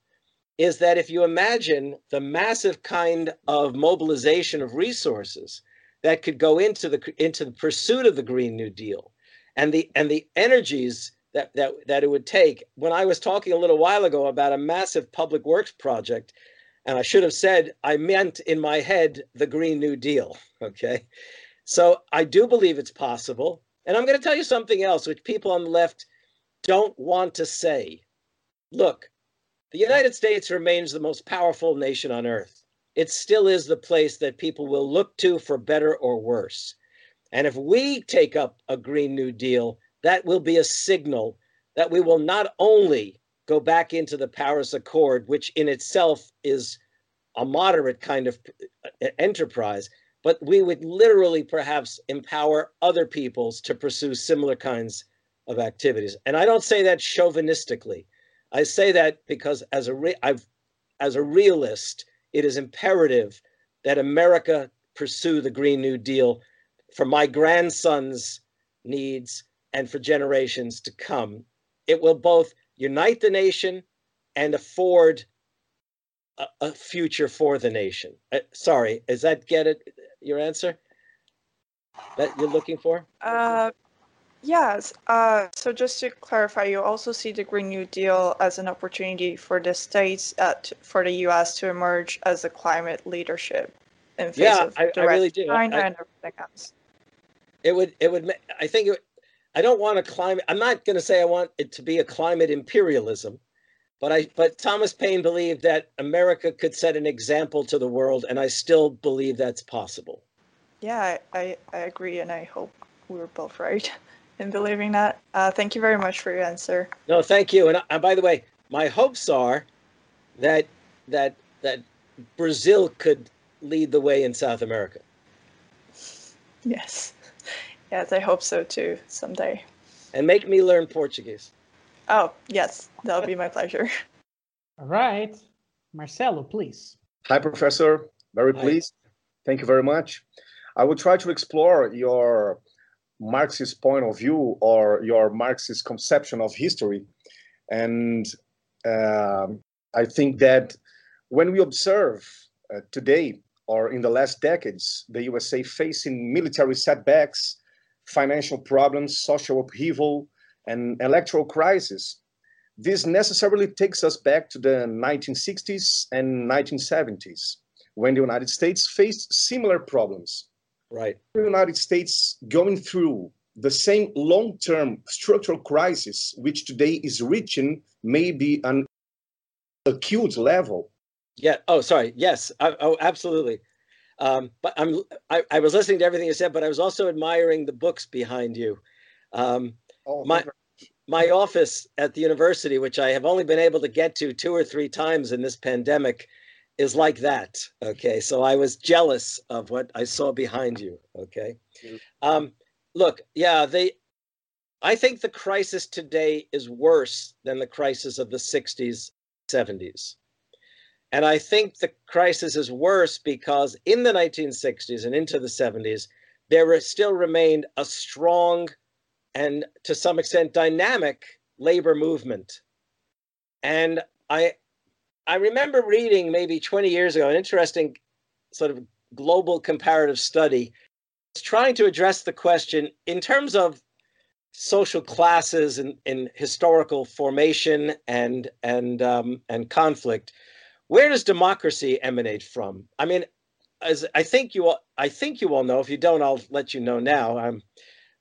is that if you imagine the massive kind of mobilization of resources that could go into the into the pursuit of the Green New Deal and the and the energies that that that it would take. When I was talking a little while ago about a massive public works project, and I should have said I meant in my head the Green New Deal. Okay. So I do believe it's possible. And I'm going to tell you something else, which people on the left don't want to say. Look, the United States remains the most powerful nation on earth. It still is the place that people will look to for better or worse. And if we take up a Green New Deal, that will be a signal that we will not only go back into the Paris Accord, which in itself is a moderate kind of uh, enterprise, but we would literally perhaps empower other peoples to pursue similar kinds of activities. And I don't say that chauvinistically. I say that because as a re- I've as a realist, it is imperative that America pursue the Green New Deal for my grandson's needs and for generations to come. It will both unite the nation and afford a, a future for the nation. Uh, sorry, is that get it? Your answer that you're looking for? Uh, yes. Uh, so just to clarify, you also see the Green New Deal as an opportunity for the states, uh, for the U.S. to emerge as a climate leadership in face Yeah, of I- the I really do. China I- and everything else. It would. It would. I think. It, I don't want a climate. I'm not going to say I want it to be a climate imperialism, but I. But Thomas Paine believed that America could set an example to the world, and I still believe that's possible. Yeah, I, I, I agree, and I hope we're both right in believing that. Uh, thank you very much for your answer. No, thank you. And, and by the way, my hopes are that that that Brazil could lead the way in South America. Yes. Yes, I hope so too someday. and make me learn Portuguese. Oh, yes, that'll be my pleasure. All right. Marcelo, please. Hi, Professor. Very Hi. pleased. Thank you very much. I will try to explore your Marxist point of view or your Marxist conception of history. And um, I think that when we observe uh, today or in the last decades, the USA facing military setbacks, financial problems, social upheaval, and electoral crisis, this necessarily takes us back to the 1960s and 1970s when the United States faced similar problems. Right. The United States going through the same long-term structural crisis, which today is reaching maybe an acute level. Yeah. Oh, sorry. Yes. I, oh, absolutely. Um, but I'm. I, I was listening to everything you said, but I was also admiring the books behind you. Um, Oh, my my office at the university, which I have only been able to get to two or three times in this pandemic, is like that. Okay, so I was jealous of what I saw behind you. Okay, um, look, yeah, they. I think the crisis today is worse than the crisis of the '60s, '70s. And I think the crisis is worse because in the 1960s and into the 70s, there still remained a strong and to some extent dynamic labor movement. And I I remember reading maybe 20 years ago an interesting sort of global comparative study It's trying to address the question in terms of social classes and in historical formation and and um, and conflict. Where does democracy emanate from? I mean, as I think you all, I think you all know. If you don't, I'll let you know now. I'm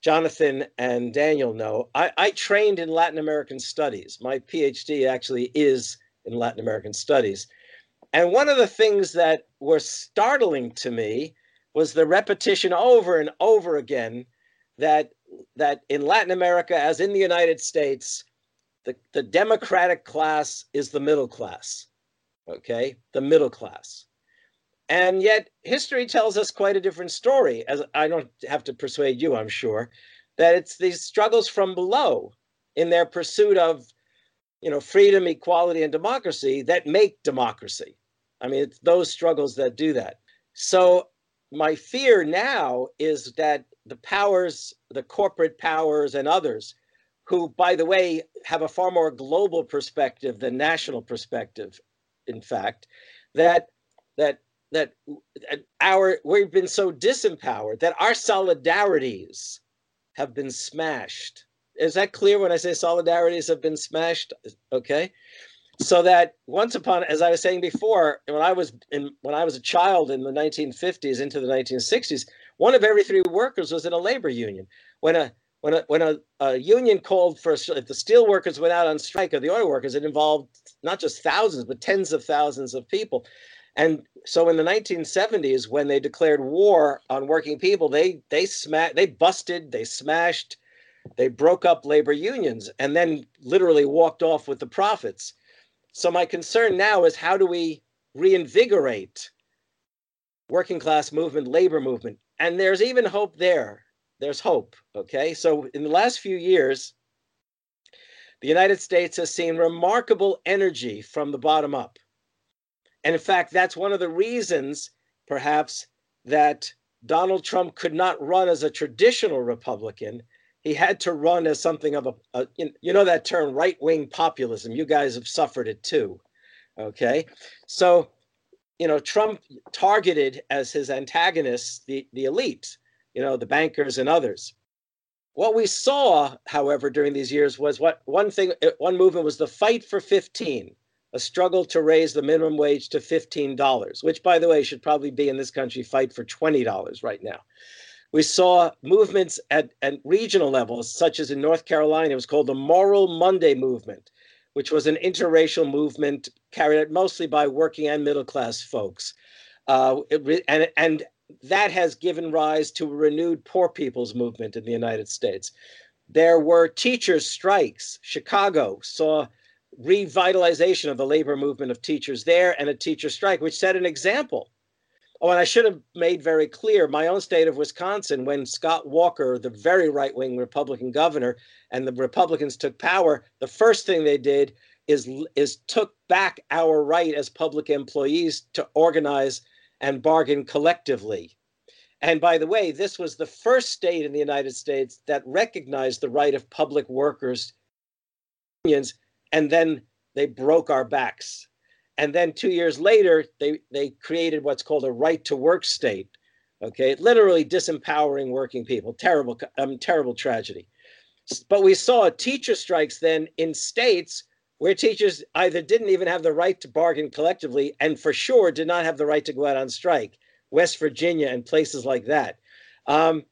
Jonathan and Daniel know. I, I trained in Latin American studies. My PhD actually is in Latin American studies. And one of the things that were startling to me was the repetition over and over again that that in Latin America, as in the United States, the, the democratic class is the middle class. Okay, the middle class. And yet history tells us quite a different story, as I don't have to persuade you, I'm sure, that it's these struggles from below in their pursuit of you know freedom, equality, and democracy that make democracy. I mean, it's those struggles that do that. So my fear now is that the powers, the corporate powers and others, who, by the way, have a far more global perspective than national perspective, in fact, that that that our we've been so disempowered that our solidarities have been smashed. Is that clear when I say solidarities have been smashed? Okay. So that once upon, as I was saying before, when I was in when I was a child in the 1950s into the 1960s, one of every three workers was in a labor union. When a when a when a, a union called for if the steel workers went out on strike or the oil workers, it involved not just thousands but tens of thousands of people. And so in the 1970s, when they declared war on working people, they they smashed, they busted, they smashed They broke up labor unions and then literally walked off with the profits. So my concern now is how do we reinvigorate working class movement, labor movement? And there's even hope there. There's hope. Okay. So in the last few years, the United States has seen remarkable energy from the bottom up. And in fact, that's one of the reasons, perhaps, that Donald Trump could not run as a traditional Republican. He had to run as something of a, a you know, that term right wing populism. You guys have suffered it too. Okay. So, you know, Trump targeted as his antagonists the, the elite, you know, the bankers and others. What we saw, however, during these years was what one thing, uh, one movement was the fight for 15 a struggle to raise the minimum wage to $15, which, by the way, should probably be in this country fight for $20 right now. We saw movements at, at regional levels, such as in North Carolina, it was called the Moral Monday Movement, which was an interracial movement carried out mostly by working and middle class folks. Uh, it, and, and that has given rise to a renewed poor people's movement in the United States. There were teachers' strikes. Chicago saw revitalization of the labor movement of teachers there and a teacher strike, which set an example. Oh, and I should have made very clear my own state of Wisconsin, when Scott Walker, the very right wing Republican governor, and the Republicans took power, the first thing they did is, is took back our right as public employees to organize and bargain collectively. And by the way, this was the first state in the United States that recognized the right of public workers unions and then they broke our backs. And then two years later, they, they created what's called a right to work state. Okay, literally disempowering working people. Terrible, um, terrible tragedy. But we saw teacher strikes then in states where teachers either didn't even have the right to bargain collectively and for sure did not have the right to go out on strike. West Virginia and places like that. Um,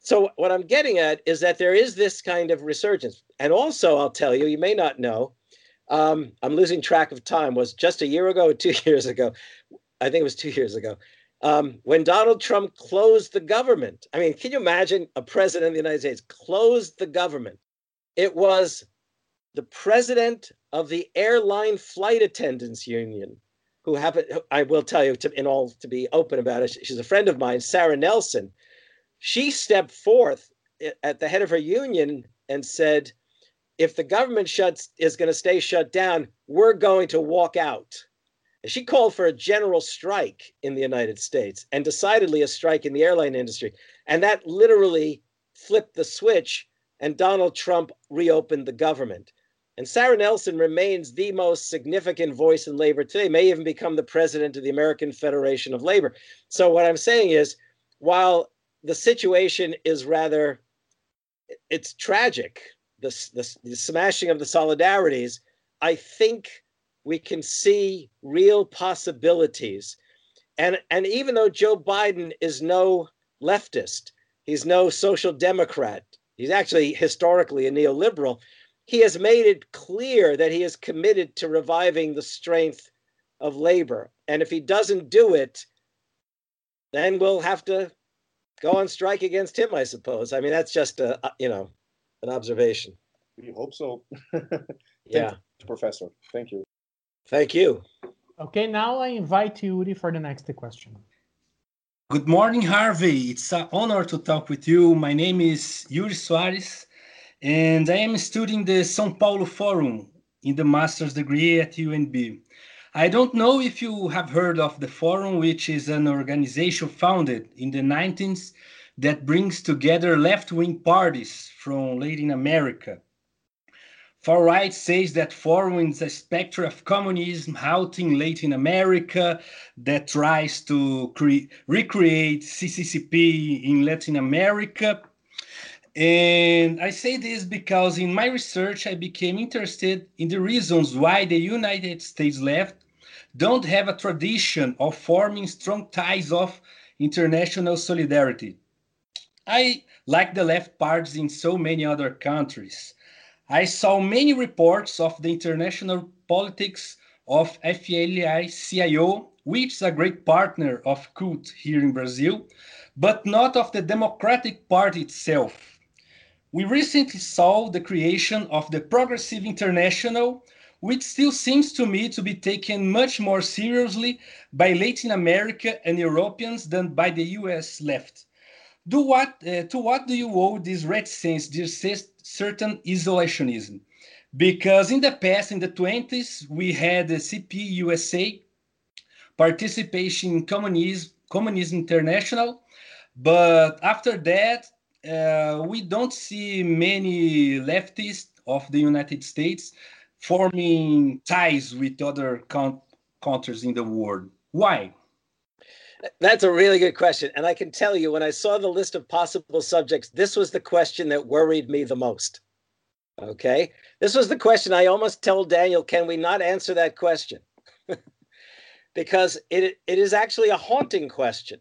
so what I'm getting at is that there is this kind of resurgence. And also, I'll tell you, you may not know, um, I'm losing track of time, was just a year ago or two years ago. I think it was two years ago. Um, when Donald Trump closed the government. I mean, can you imagine a president of the United States closed the government? It was the president of the airline flight attendants union, who happened, I will tell you to, in all to be open about it, she's a friend of mine, Sarah Nelson. She stepped forth at the head of her union and said, if the government shuts is going to stay shut down, we're going to walk out. And she called for a general strike in the United States and decidedly a strike in the airline industry. And that literally flipped the switch, and Donald Trump reopened the government. And Sarah Nelson remains the most significant voice in labor today, may even become the president of the American Federation of Labor. So, what I'm saying is, while the situation is rather it's tragic the, the, the smashing of the solidarities, I think we can see real possibilities. And, and even though Joe Biden is no leftist, he's no social democrat, he's actually historically a neoliberal, he has made it clear that he is committed to reviving the strength of labor. And if he doesn't do it, then we'll have to go on strike against him, I suppose. I mean, that's just a, you know, an observation. We hope so. yeah. You, professor. Thank you. Thank you. Okay, now I invite Yuri for the next question. Good morning, Harvey. It's an honor to talk with you. My name is Yuri Soares, and I am studying the São Paulo Forum in the master's degree at UNB. I don't know if you have heard of the Forum, which is an organization founded in the 19th that brings together left wing parties from Latin America. Far right says that Forum is a spectre of communism halting Latin America that tries to cre- recreate CCCP in Latin America. And I say this because in my research, I became interested in the reasons why the United States left don't have a tradition of forming strong ties of international solidarity. I like the left parties in so many other countries. I saw many reports of the international politics of AFL-CIO, which is a great partner of CUT here in Brazil, but not of the Democratic Party itself. we recently saw the creation of the Progressive International, which still seems to me to be taken much more seriously by Latin America and Europeans than by the US left. Do what, uh, to what do you owe this reticence, this certain isolationism? Because in the past, in the 20s, we had the CP USA participation in communism, communism international, but after that, uh, we don't see many leftists of the United States forming ties with other countries in the world. Why? That's a really good question. And I can tell you, when I saw the list of possible subjects, this was the question that worried me the most. Okay. This was the question I almost told Daniel, can we not answer that question? because it, it is actually a haunting question.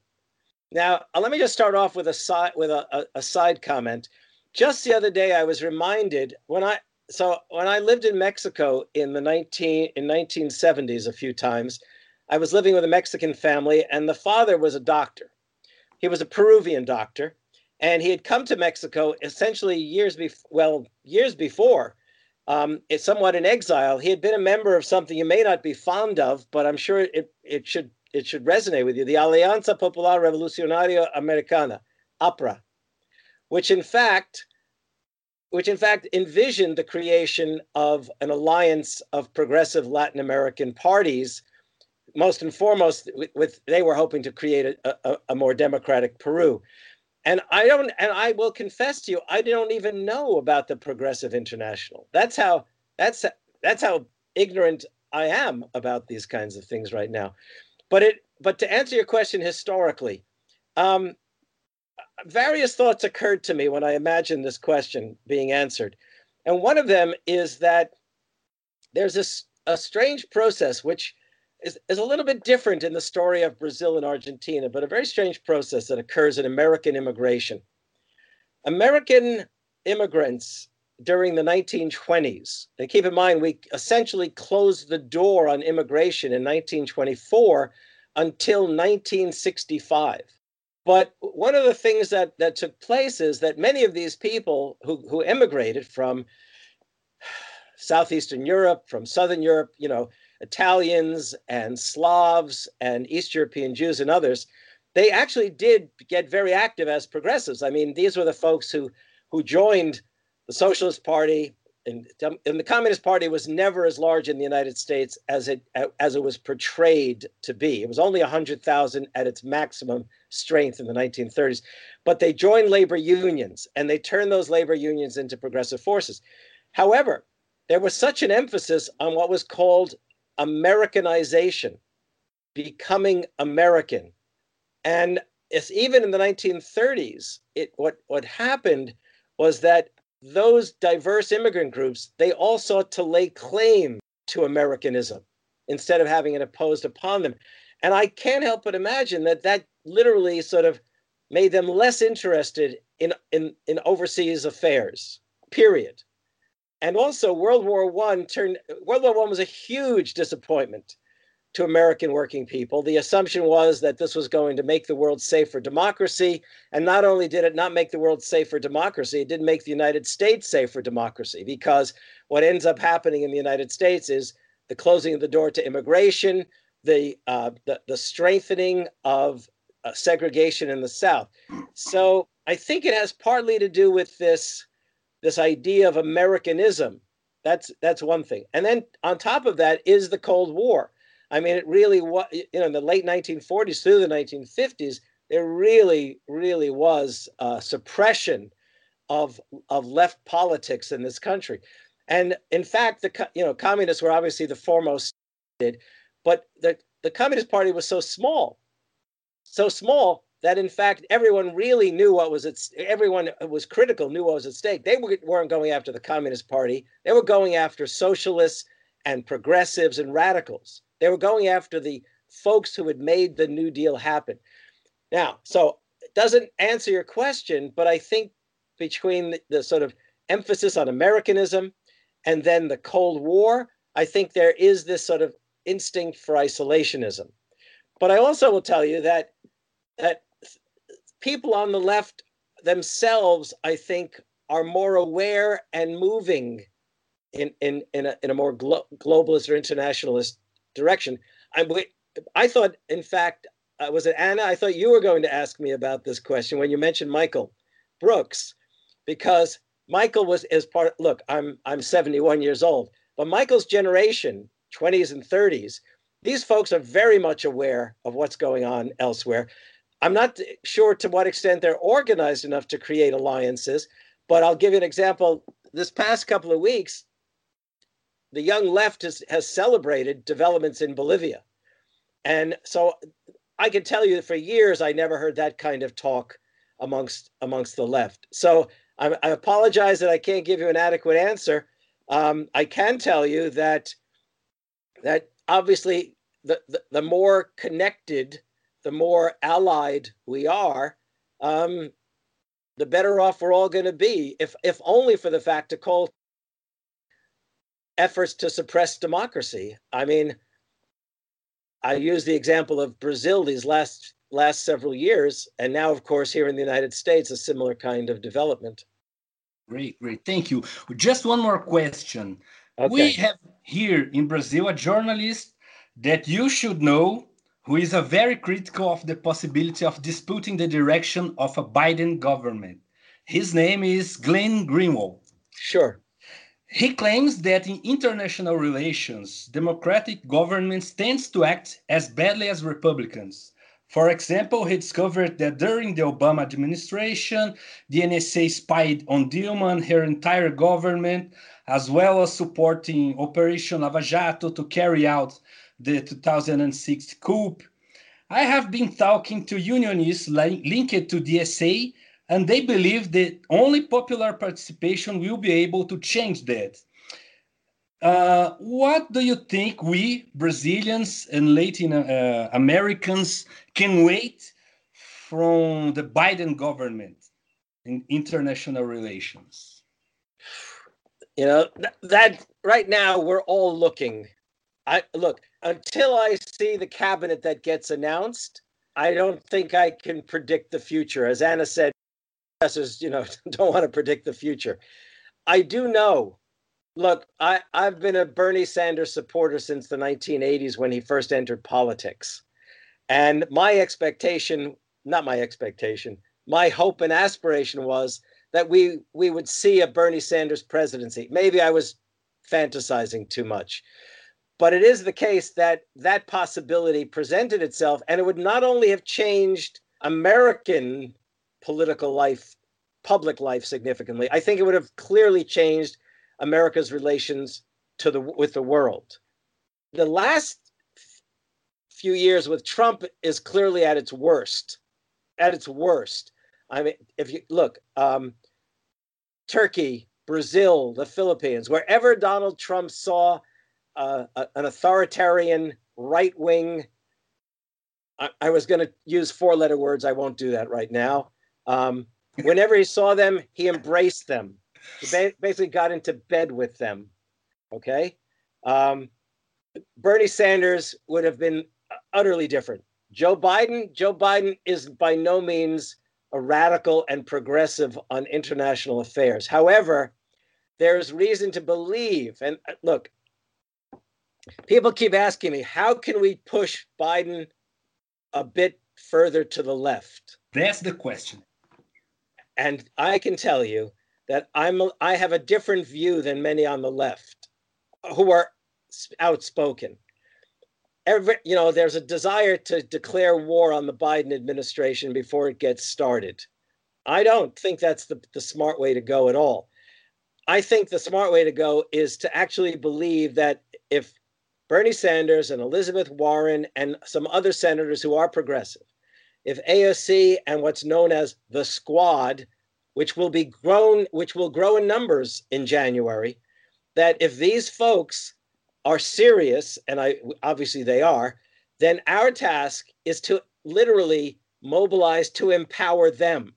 Now, uh, let me just start off with a side with a, a, a side comment. Just the other day, I was reminded when I so when I lived in Mexico in the 19 in 1970s a few times, I was living with a Mexican family and the father was a doctor. He was a Peruvian doctor and he had come to Mexico essentially years before well, years before. Um, somewhat in exile. He had been a member of something you may not be fond of, but I'm sure it, it should it should resonate with you. The Alianza Popular Revolucionaria Americana, APRA, which in fact which in fact envisioned the creation of an alliance of progressive Latin American parties. Most and foremost, with, with they were hoping to create a, a, a, more democratic Peru. And I don't, and I will confess to you, I don't even know about the Progressive International. That's how that's that's how ignorant I am about these kinds of things right now. But it, but to answer your question historically, um, various thoughts occurred to me when I imagined this question being answered. And one of them is that there's this a strange process which is, is a little bit different in the story of Brazil and Argentina, but a very strange process that occurs in American immigration. American immigrants during the 1920s, and keep in mind, we essentially closed the door on immigration in 1924 until 1965. But one of the things that, that took place is that many of these people who, who immigrated from Southeastern Europe, from Southern Europe, you know, Italians and Slavs and East European Jews and others, they actually did get very active as progressives. I mean, these were the folks who who joined the Socialist Party, and, and, the Communist Party was never as large in the United States as it as it was portrayed to be. It was only 100,000 at its maximum strength in the 1930s, but they joined labor unions and they turned those labor unions into progressive forces. However, there was such an emphasis on what was called Americanization, becoming American. And it's even in the 1930s, it what what happened was that those diverse immigrant groups, they all sought to lay claim to Americanism instead of having it imposed upon them. And I can't help but imagine that that literally sort of made them less interested in, in, in overseas affairs, period. And also World War One turned World War One was a huge disappointment to American working people. The assumption was that this was going to make the world safe for democracy. And not only did it not make the world safe for democracy, it didn't make the United States safe for democracy because what ends up happening in the United States is the closing of the door to immigration, the, uh, the, the, strengthening of uh, segregation in the South. So I think it has partly to do with this, this idea of Americanism. That's, that's one thing. And then on top of that is the Cold War I mean, it really was, you know, in the late 1940s through the 1950s, there really, really was suppression of, of left politics in this country. And in fact, the you know communists were obviously the foremost, but the, the Communist Party was so small, so small that in fact everyone really knew what was at everyone was critical knew what was at stake. They weren't going after the Communist Party; they were going after socialists and progressives and radicals. They were going after the folks who had made the New Deal happen. Now, so it doesn't answer your question, but I think between the, the sort of emphasis on Americanism and then the Cold War, I think there is this sort of instinct for isolationism. But I also will tell you that that people on the left themselves, I think, are more aware and moving in in in a, in a more glo- globalist or internationalist direction. I I thought, in fact, uh, was it Anna? I thought you were going to ask me about this question when you mentioned Michael Brooks, because Michael was as part. Look, I'm I'm 71 years old, but Michael's generation, 20s and 30s, these folks are very much aware of what's going on elsewhere. I'm not sure to what extent they're organized enough to create alliances, but I'll give you an example. This past couple of weeks, the young left has, has celebrated developments in Bolivia. And so I can tell you that for years I never heard that kind of talk amongst amongst the left. So I, I apologize that I can't give you an adequate answer. Um, I can tell you that that obviously the, the, the more connected, the more allied we are, um, the better off we're all going to be. If if only for the fact to call efforts to suppress democracy. I mean, I use the example of Brazil these last last several years, and now, of course, here in the United States, a similar kind of development. Great, great, thank you. Just one more question. Okay. We have here in Brazil a journalist that you should know who is a very critical of the possibility of disputing the direction of a Biden government. His name is Glenn Greenwald. Sure. He claims that in international relations, democratic governments tend to act as badly as Republicans. For example, he discovered that during the Obama administration, the NSA spied on Dilma and her entire government, as well as supporting Operation Lava Jato to carry out the 2006 coup. I have been talking to unionists linked to DSA and they believe that only popular participation will be able to change that. Uh, what do you think we Brazilians and Latin uh, Americans can wait from the Biden government in international relations? You know th- that right now we're all looking. I look until I see the cabinet that gets announced. I don't think I can predict the future. As Anna said, professors, you know, don't want to predict the future. I do know. Look, I, I've been a Bernie Sanders supporter since the 1980s when he first entered politics. And my expectation, not my expectation, my hope and aspiration was that we we would see a Bernie Sanders presidency. Maybe I was fantasizing too much. But it is the case that that possibility presented itself and it would not only have changed American political life, public life significantly. I think it would have clearly changed America's relations to the with the world. The last few years with Trump is clearly at its worst. At its worst. I mean, if you look, um, Turkey, Brazil, the Philippines, wherever Donald Trump saw a, an authoritarian right wing, I, I was going to use four letter words. I won't do that right now. Um, whenever he saw them, he embraced them. He ba- basically got into bed with them. Okay. Um, Bernie Sanders would have been utterly different. Joe Biden, Joe Biden is by no means a radical and progressive on international affairs. However, there's reason to believe, and uh, look, people keep asking me, how can we push Biden a bit further to the left? That's the question and I can tell you that I'm I have a different view than many on the left who are outspoken. Every, you know, there's a desire to declare war on the Biden administration before it gets started. I don't think that's the, the smart way to go at all. I think the smart way to go is to actually believe that if Bernie Sanders and Elizabeth Warren and some other senators who are progressive. If AOC and what's known as the squad, which will be grown, which will grow in numbers in January, that if these folks are serious, and I obviously they are, then our task is to literally mobilize to empower them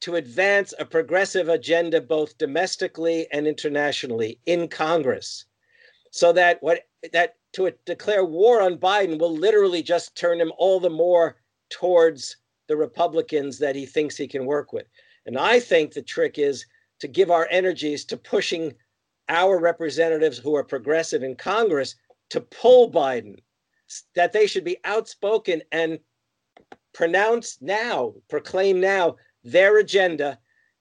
to advance a progressive agenda both domestically and internationally in Congress so that what that to declare war on Biden will literally just turn him all the more towards the Republicans that he thinks he can work with. And I think the trick is to give our energies to pushing our representatives who are progressive in Congress to pull Biden, that they should be outspoken and pronounce now, proclaim now their agenda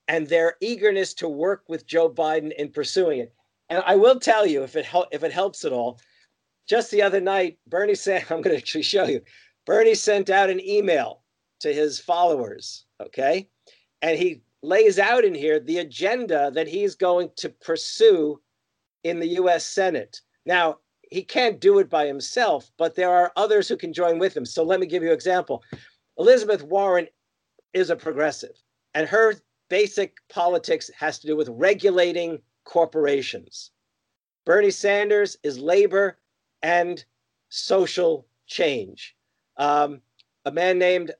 and their eagerness to work with Joe Biden in pursuing it. And I will tell you, if it hel- if it helps at all, just the other night, Bernie said, I'm going to actually show you. Bernie sent out an email to his followers, okay? And he lays out in here the agenda that he's going to pursue in the US Senate. Now, he can't do it by himself, but there are others who can join with him. So let me give you an example. Elizabeth Warren is a progressive, and her basic politics has to do with regulating corporations. Bernie Sanders is labor and social change. Um, a man named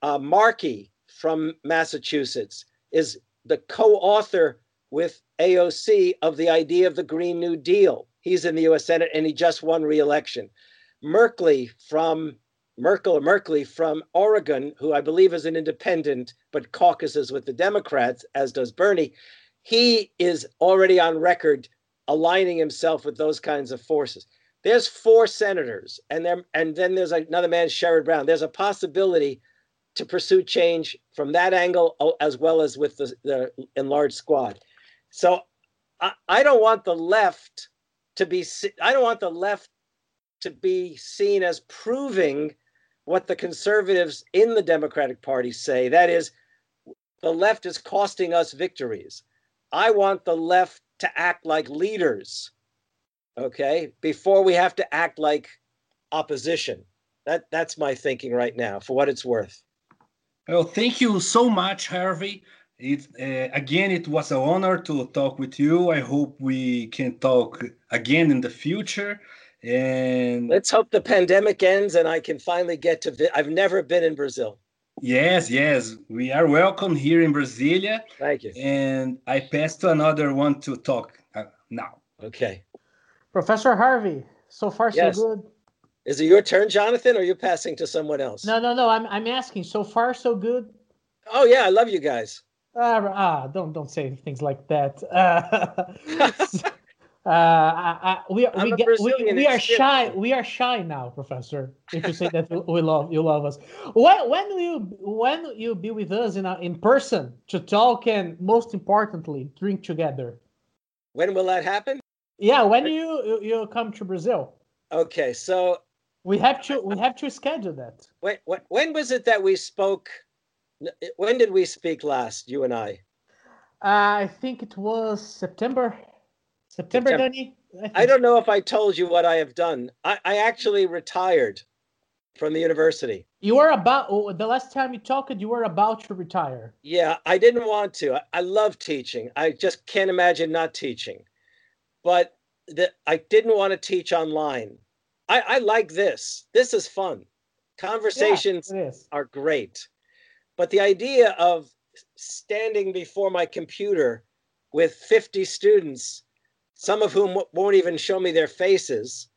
uh, Markey from Massachusetts is the co author with AOC of the idea of the Green New Deal. He's in the US Senate and he just won re election. Merkley from Merkel Merkley from Oregon, who I believe is an independent but caucuses with the Democrats, as does Bernie, he is already on record aligning himself with those kinds of forces. There's four senators, and then and then there's another man, Sherrod Brown. There's a possibility to pursue change from that angle oh, as well as with the, the enlarged squad. So I, I don't want the left to be I don't want the left to be seen as proving what the conservatives in the Democratic Party say. That is, the left is costing us victories. I want the left to act like leaders, okay, before we have to act like opposition. That that's my thinking right now, for what it's worth. Well, thank you so much, Harvey. It, uh, again, it was an honor to talk with you. I hope we can talk again in the future. And let's hope the pandemic ends and I can finally get to. Vi- I've never been in Brazil. Yes, yes, we are welcome here in Brasilia. Thank you. And I pass to another one to talk uh, now. Okay. Professor Harvey, so far Yes. so good. Is it your turn, Jonathan, or are you passing to someone else? No, no, no. I'm I'm asking. So far so good. Oh yeah, I love you guys. Ah, ah, don't don't say things like that. Uh, uh, I, I, we we get we, we are shy. We are shy now, Professor. If you say that we love you love us. When when will you when will you be with us in a, in person to talk and most importantly drink together? When will that happen? Yeah, when you you, come to Brazil, Okay, so we have to we have to schedule that. when, when, when was it that we spoke? When did we speak last, you and I? I think it was September. September, September. Danny? I don't know if I told you what I have done. I, I actually retired from the university. You were about oh, the last time you talked. You were about to retire. Yeah, I didn't want to. I, I love teaching. I just can't imagine not teaching. But the, I didn't want to teach online. I, I like this. This is fun. Conversations is. are great. But the idea of standing before my computer with 50 students, some of whom won't even show me their faces,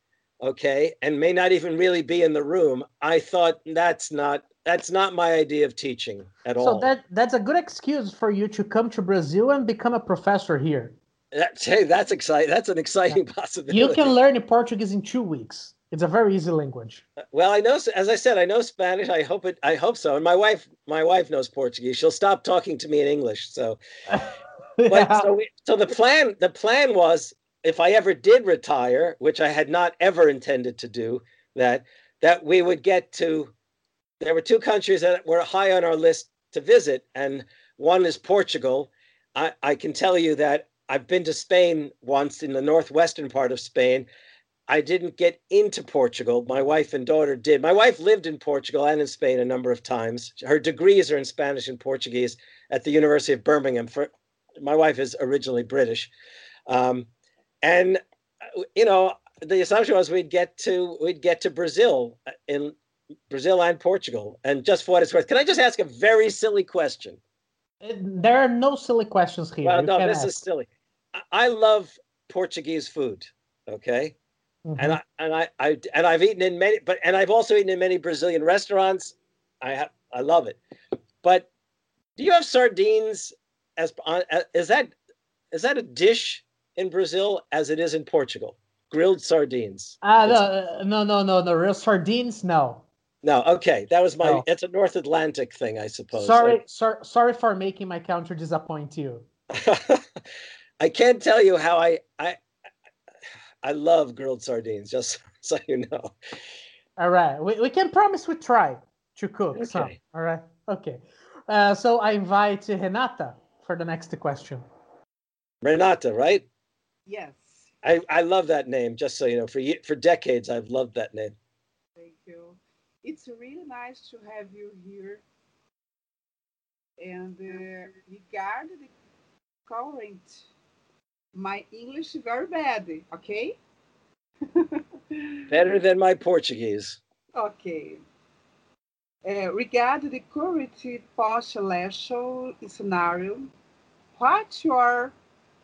okay, and may not even really be in the room, I thought that's not that's not my idea of teaching at So all. that that's a good excuse for you to come to Brazil and become a professor here. That- hey, that's exciting. That's an exciting possibility. You can learn Portuguese in two weeks. It's a very easy language. Uh, well, I know, as I said, I know Spanish. I hope it. I hope so. And my wife, my wife knows Portuguese. She'll stop talking to me in English. So, but so, we, so the plan, the plan was, if I ever did retire, which I had not ever intended to do, that that we would get to. There were two countries that were high on our list to visit, and one is Portugal. I, I can tell you that I've been to Spain once in the northwestern part of Spain. I didn't get into Portugal. My wife and daughter did. My wife lived in Portugal and in Spain a number of times. Her degrees are in Spanish and Portuguese at the University of Birmingham. For my wife is originally British, um, and uh, you know the assumption was we'd get to we'd get to Brazil uh, in Brazil and Portugal. And just for what it's worth, can I just ask a very silly question? There are no silly questions here. Well, You no, this is silly. I- I love Portuguese food. Okay. Mhm. and I and I, I and I've eaten in many, but and I've also eaten in many Brazilian restaurants. I have, I love it. But do you have sardines as on? Is that is that a dish in Brazil as it is in Portugal? Grilled sardines. Ah, no, uh, no, no, no, no. Real sardines, no. No, okay, that was my. No. It's a North Atlantic thing, I suppose. Sorry, sor- sorry for making my counter disappoint you. I, I can't tell you how I I I love grilled sardines. Just so you know. All right, we, we can promise we try to cook some. All right, okay. Uh, so I invite Renata for the next question. Renata, right? Yes, I, I love that name. Just so you know, for for decades I've loved that name. thank you. It's really nice to have you here. And uh, regard the current, my English very bad, okay? Better than my Portuguese. Okay. Uh, regarding the current post-election scenario, what's your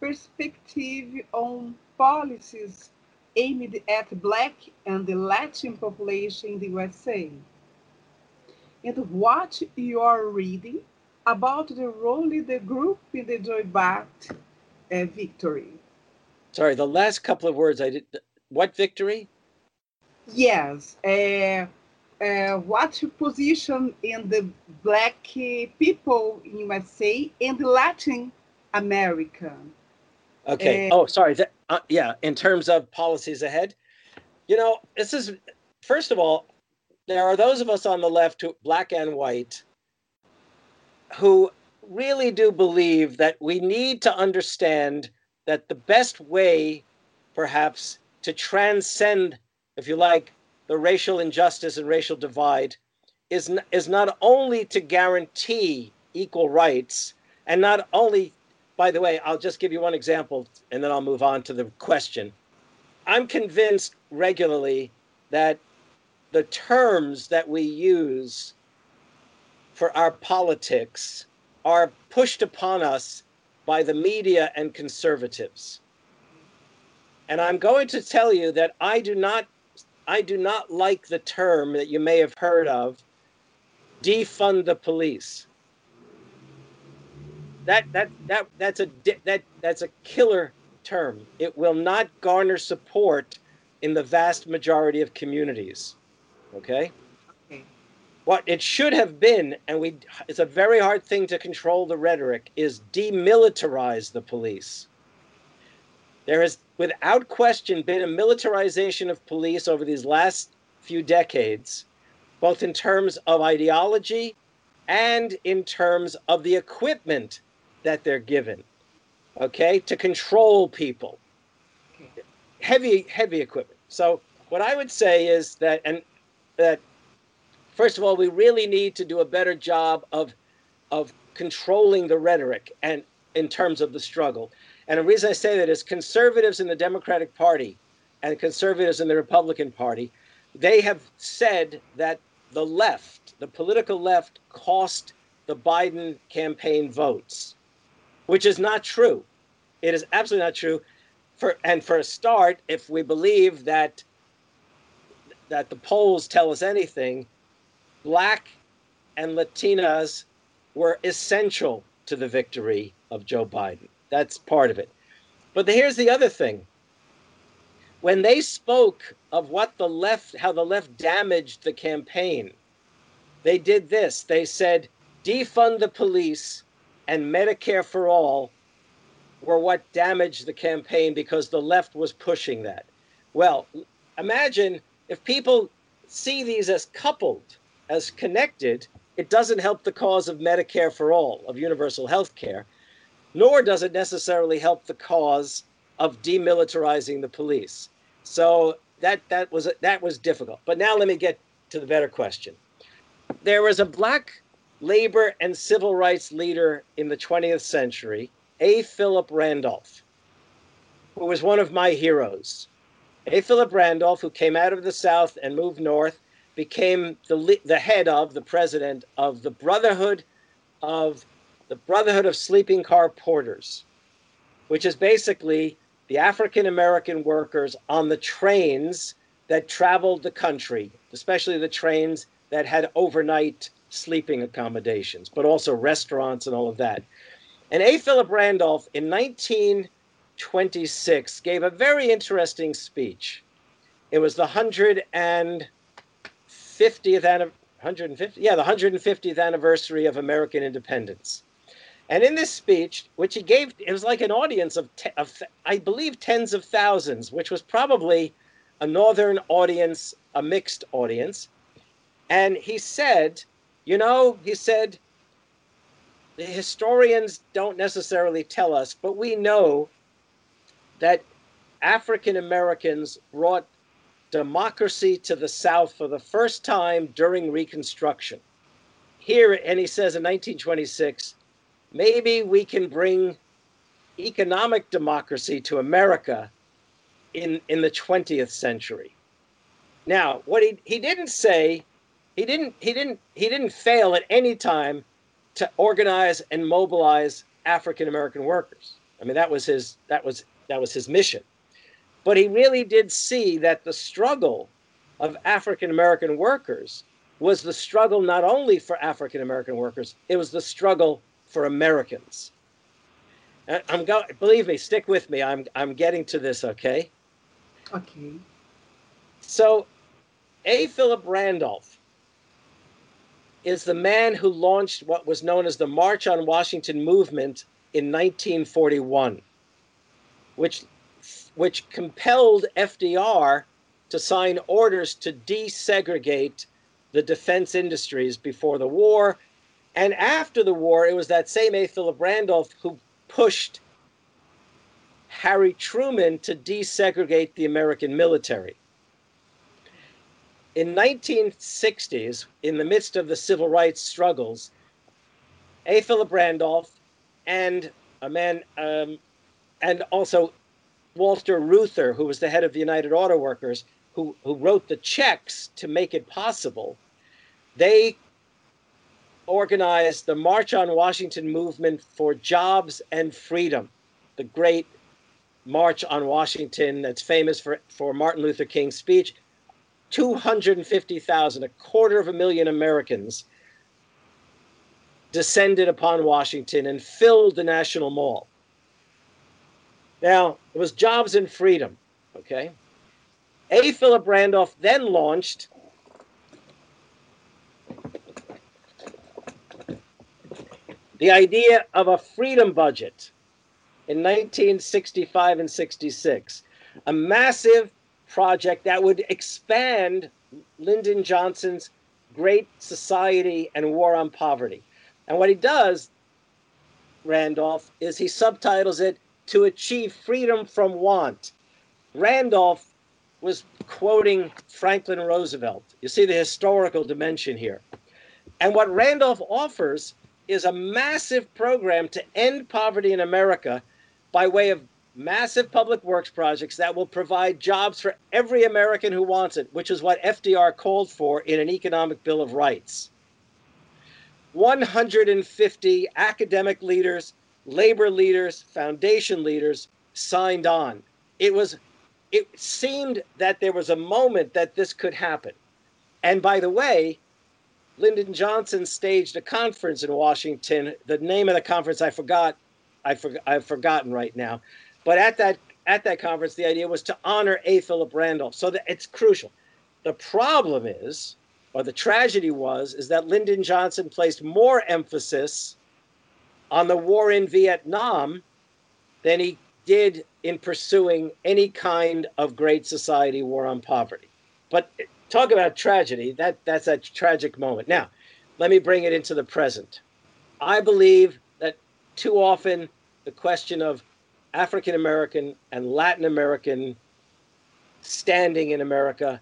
perspective on policies aimed at Black and the Latin population in the USA? And what you are reading about the role of the group in the Biden uh, victory? Sorry, the last couple of words I did. What victory? Yes. Uh, uh, your position in the black people in USA and Latin America? Okay. Uh, oh, sorry. That, uh, yeah, in terms of policies ahead, you know, this is first of all, there are those of us on the left, who, black and white, who really do believe that we need to understand that the best way, perhaps, to transcend, if you like, the racial injustice and racial divide is, n- is not only to guarantee equal rights and not only by the way, I'll just give you one example and then I'll move on to the question. I'm convinced regularly that the terms that we use for our politics are pushed upon us by the media and conservatives. And I'm going to tell you that I do not I do not like the term that you may have heard of defund the police that that that that's a that that's a killer term. It will not garner support in the vast majority of communities. Okay? What it should have been, and we it's a very hard thing to control the rhetoric, is demilitarize the police. There has, without question, been a militarization of police over these last few decades, both in terms of ideology and in terms of the equipment that they're given, okay, to control people. Heavy, heavy equipment. So what I would say is that, and that, first of all, we really need to do a better job of, of controlling the rhetoric and in terms of the struggle. And the reason I say that is conservatives in the Democratic Party and conservatives in the Republican Party, they have said that the left, the political left, cost the Biden campaign votes, which is not true. It is absolutely not true. For and for a start, if we believe that that the polls tell us anything, black and Latinas were essential to the victory of Joe Biden. That's part of it. But here's the other thing. When they spoke of what the left, how the left damaged the campaign, they did this. They said, defund the police and Medicare for all were what damaged the campaign because the left was pushing that. Well, imagine if people see these as coupled, as connected, it doesn't help the cause of Medicare for all, of universal health care, nor does it necessarily help the cause of demilitarizing the police. So that that was that was difficult. But now let me get to the better question. There was a black labor and civil rights leader in the 20th century, A. Philip Randolph, who was one of my heroes. A. Philip Randolph, who came out of the South and moved north, became the, the head of, the president of the Brotherhood of the Brotherhood of Sleeping Car Porters, which is basically the African American workers on the trains that traveled the country, especially the trains that had overnight sleeping accommodations, but also restaurants and all of that. And A. Philip Randolph in 1926 gave a very interesting speech. It was the 150th anniversary. 150 yeah the 150th anniversary of american independence and in this speech which he gave it was like an audience of, te- of i believe tens of thousands which was probably a northern audience a mixed audience and he said you know he said the historians don't necessarily tell us but we know that african americans brought democracy to the South for the first time during Reconstruction. Here, and he says in 1926, maybe we can bring economic democracy to America in, in the 20th century. Now, what he, he didn't say, he didn't he didn't he didn't fail at any time to organize and mobilize African American workers. I mean, that was his that was that was his mission. But he really did see that the struggle of African American workers was the struggle not only for African American workers, it was the struggle for Americans. Uh, I'm going believe me, stick with me. I'm I'm getting to this, okay? Okay. So A. Philip Randolph is the man who launched what was known as the March on Washington movement in 1941, which which compelled FDR to sign orders to desegregate the defense industries before the war. And after the war, it was that same A. Philip Randolph who pushed Harry Truman to desegregate the American military. In 1960s, in the midst of the civil rights struggles, A. Philip Randolph and a man, um, and also Walter Reuther, who was the head of the United Auto Workers, who, who wrote the checks to make it possible, they organized the March on Washington movement for jobs and freedom, the great March on Washington that's famous for, for Martin Luther King's speech. 250,000, a quarter of a million Americans descended upon Washington and filled the National Mall. Now, it was Jobs and Freedom, okay? A. Philip Randolph then launched the idea of a freedom budget in 1965 and 66, a massive project that would expand Lyndon Johnson's Great Society and War on Poverty. And what he does, Randolph, is he subtitles it to achieve freedom from want. Randolph was quoting Franklin Roosevelt. You see the historical dimension here. And what Randolph offers is a massive program to end poverty in America by way of massive public works projects that will provide jobs for every American who wants it, which is what FDR called for in an economic bill of rights. 150 academic leaders labor leaders, foundation leaders signed on. It was it seemed that there was a moment that this could happen. And by the way, Lyndon Johnson staged a conference in Washington. The name of the conference I forgot, I for, I've forgotten right now. But at that at that conference, the idea was to honor A. Philip Randolph. So that it's crucial. The problem is, or the tragedy was, is that Lyndon Johnson placed more emphasis on the war in Vietnam than he did in pursuing any kind of great society war on poverty. But talk about tragedy, that, that's a tragic moment. Now, let me bring it into the present. I believe that too often the question of African American and Latin American standing in America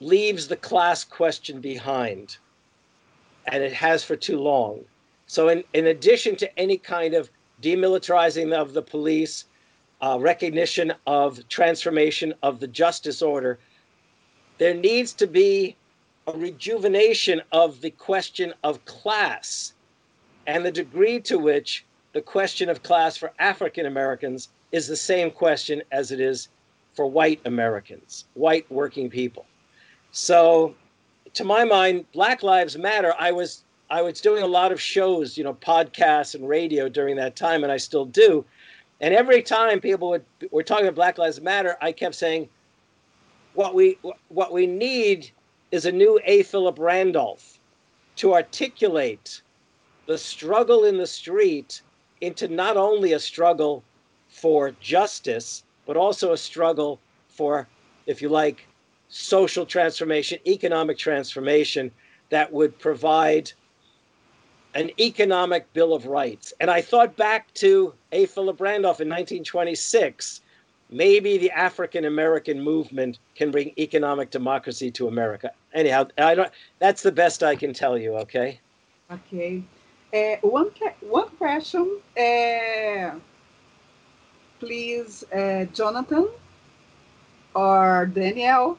leaves the class question behind, and it has for too long. So, in, in addition to any kind of demilitarizing of the police, uh, recognition of transformation of the justice order, there needs to be a rejuvenation of the question of class and the degree to which the question of class for African Americans is the same question as it is for white Americans, white working people. So, to my mind, Black Lives Matter, I was I was doing a lot of shows, you know, podcasts and radio during that time, and I still do. And every time people would were talking about Black Lives Matter, I kept saying, "What we what we need is a new A. Philip Randolph to articulate the struggle in the street into not only a struggle for justice, but also a struggle for, if you like, social transformation, economic transformation that would provide an economic bill of rights. And I thought back to A. Philip Randolph in 1926. Maybe the African American movement can bring economic democracy to America. Anyhow, I don't. That's the best I can tell you. Okay. Okay. Uh, one one question, uh, please, uh, Jonathan or Daniel.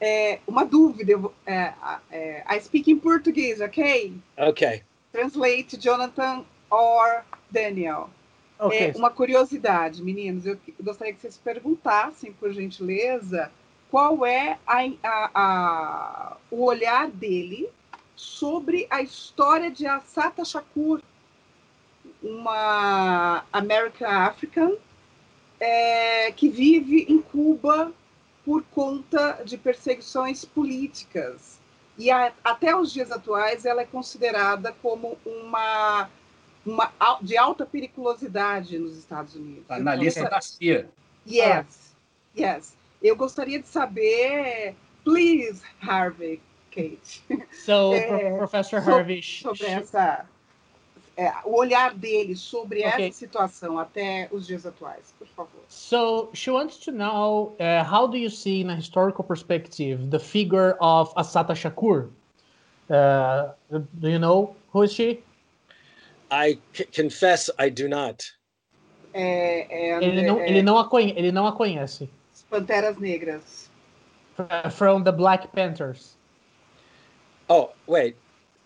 É, uma dúvida, é, é, I speak in português, ok? Ok. Translate Jonathan or Daniel. Okay. É, uma curiosidade, meninos, eu gostaria que vocês perguntassem, por gentileza, qual é a, a, a, o olhar dele sobre a história de Assata Shakur, uma American African é, que vive em Cuba por conta de perseguições políticas. E a, até os dias atuais ela é considerada como uma, uma de alta periculosidade nos Estados Unidos. Tá na lista da CIA. Yes, yes. Eu gostaria de saber, please, Harvey, Kate. So, é, Professor Harvey, sobre essa é, o olhar dele sobre okay. essa situação até os dias atuais, por favor. So she wants to know uh, how do you see, in a historical perspective, the figure of Assata Shakur? Uh, do you know who is she? I confess I do not. É, ele, não, ele, não a conhece, ele não a conhece. Panteras Negras. From the Black Panthers. Oh, wait.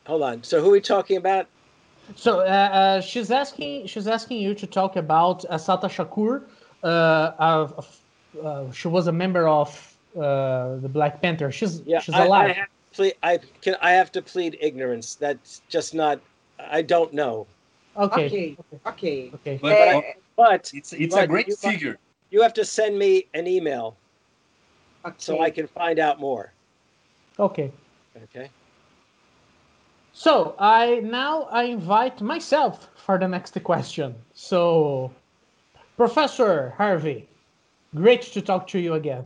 Hold on. So who are we talking about? So uh, uh, she's asking she's asking you to talk about Assata Shakur. Uh, uh, she was a member of uh, the Black Panther. She's yeah, she's alive. I, I, have plead, I can I have to plead ignorance. That's just not. I don't know. Okay. Okay. Okay. okay. But, but, but it's it's but a great you, figure. You have to send me an email okay. so I can find out more. Okay. Okay. So I now I invite myself for the next question. So, Professor Harvey, great to talk to you again.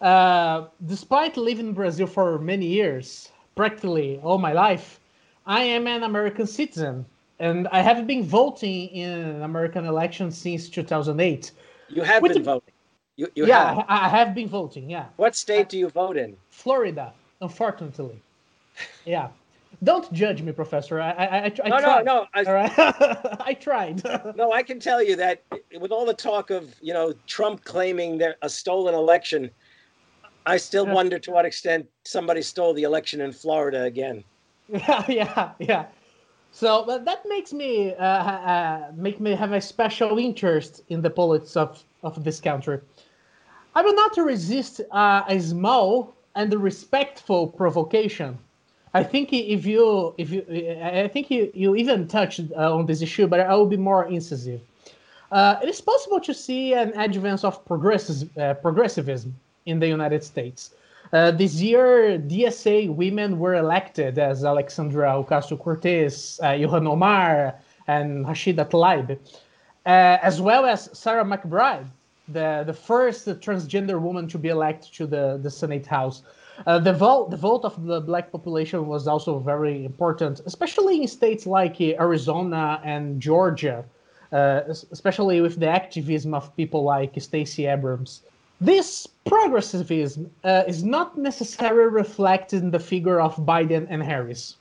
Uh, despite living in Brazil for many years, practically all my life, I am an American citizen, and I have been voting in American elections since 2008. You have With been the- voting. You, you yeah, have. I, I have been voting. Yeah, What state do you vote in? Florida, unfortunately. Yeah. Don't judge me, Professor. I I, I, I no, tried. no, no. I, All right. I tried. no, I can tell you that with all the talk of you know Trump claiming there a stolen election, I still Yeah. wonder to what extent somebody stole the election in Florida again. yeah, yeah, yeah. So but that makes me uh, uh, make me have a special interest in the politics of, of this country. I will not resist uh, a small and respectful provocation. I think if you if you I think you, you even touched uh, on this issue, but I will be more incisive. Uh, it is possible to see an advance of uh, progressivism in the United States. Uh, this year, DSA women were elected as Alexandra Ocasio-Cortez, uh, Ilhan Omar, and Rashida Tlaib, uh, as well as Sarah McBride, the, the first transgender woman to be elected to the, the Senate House. Uh, the vote, the vote of the black population was also very important, especially in states like uh, Arizona and Georgia, uh, especially with the activism of people like Stacey Abrams. This progressivism uh, is not necessarily reflected in the figure of Biden and Harris.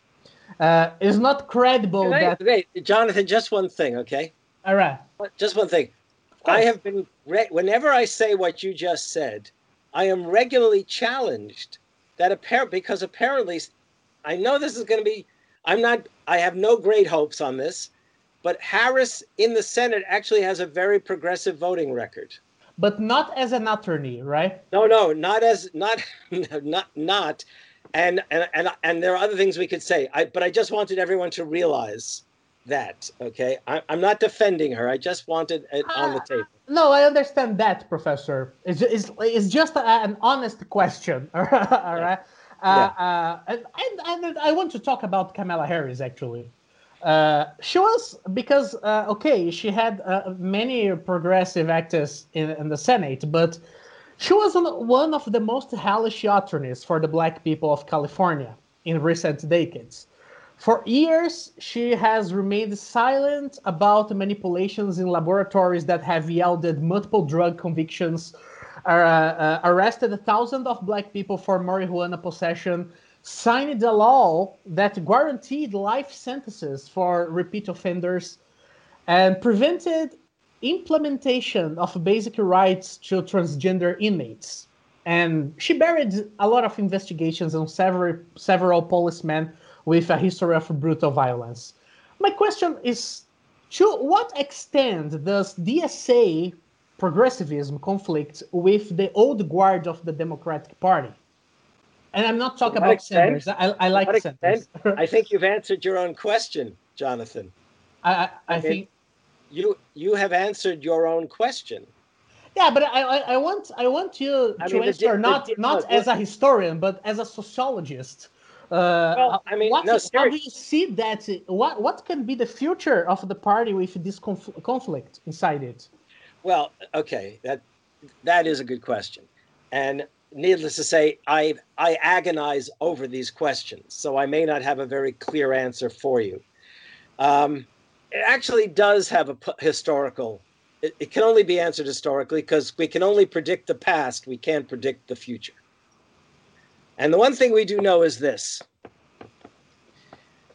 Uh, it is not credible I- that. wait, Jonathan, just one thing, okay? All right. Just one thing. I have been re- whenever I say what you just said, I am regularly challenged that apparent because apparently I know this is going to be I'm not I have no great hopes on this, but Harris in the Senate actually has a very progressive voting record. But not as an attorney, right? No, no, not as not not not and and and and there are other things we could say. I but I just wanted everyone to realize that. Okay, I, I'm not defending her. I just wanted it on the table. No, I understand that, Professor. It's, it's, it's just a, an honest question. All right. Uh, uh, and, and, and I want to talk about Kamala Harris, actually. Uh, she was, because, uh, okay, she had uh, many progressive actors in, in the Senate, but she was one of the most hellish attorneys for the black people of California in recent decades. For years, she has remained silent about manipulations in laboratories that have yielded multiple drug convictions, uh, uh, arrested thousands of black people for marijuana possession, signed a law that guaranteed life sentences for repeat offenders, and prevented implementation of basic rights to transgender inmates. And she buried a lot of investigations on several several policemen with a history of brutal violence. My question is to what extent does DSA progressivism conflict with the old guard of the Democratic Party? And I'm not talking about extent? Sanders. I, I like To what Sanders. extent? I think you've answered your own question, Jonathan. I, I, I think you you have answered your own question. Yeah, but I, I, I want I want you I to mean, answer di- the not di- not as a historian, but as a sociologist. Uh, Well, I mean, what, no, how do you see that? What what can be the future of the party with this conf- conflict inside it? Well, okay, that that is a good question, and needless to say, I I agonize over these questions, so I may not have a very clear answer for you. Um, it actually does have a p- historical. It, it can only be answered historically because we can only predict the past. We can't predict the future. And the one thing we do know is this.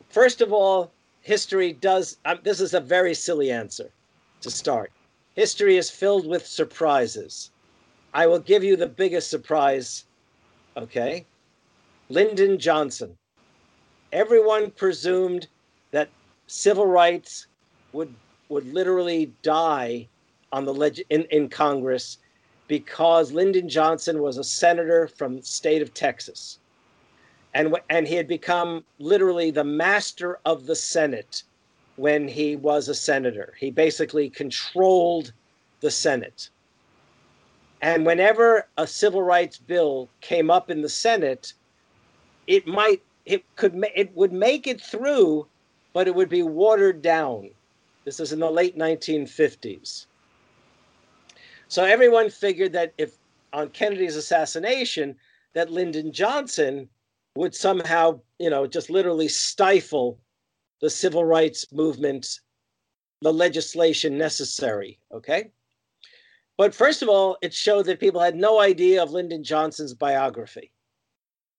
First of all, history does. Um, this is a very silly answer to start. History is filled with surprises. I will give you the biggest surprise. Okay. Lyndon Johnson. Everyone presumed that civil rights would would literally die on the leg- in, in Congress because Lyndon Johnson was a senator from the state of Texas. And, and he had become literally the master of the Senate when he was a senator. He basically controlled the Senate. And whenever a civil rights bill came up in the Senate, it might it could it would make it through, but it would be watered down. This is in the late 1950s. So everyone figured that if on Kennedy's assassination, that Lyndon Johnson would somehow, you know, just literally stifle the civil rights movement, the legislation necessary. Okay. But first of all, it showed that people had no idea of Lyndon Johnson's biography.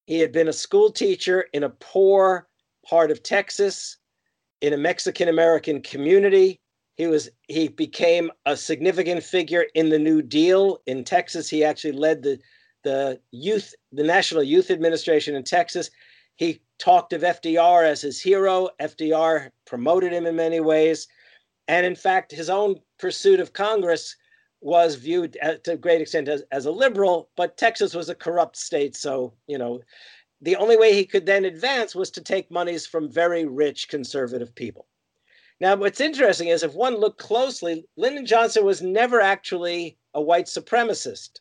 He had been a school teacher in a poor part of Texas, in a Mexican American community. He was he became a significant figure in the New Deal in Texas. He actually led the the youth the National Youth Administration in Texas. He talked of FDR as his hero. FDR promoted him in many ways. And in fact, his own pursuit of Congress was viewed at, to a great extent as, as a liberal, but Texas was a corrupt state. So, you know, the only way he could then advance was to take monies from very rich conservative people. Now, what's interesting is if one looked closely, Lyndon Johnson was never actually a white supremacist.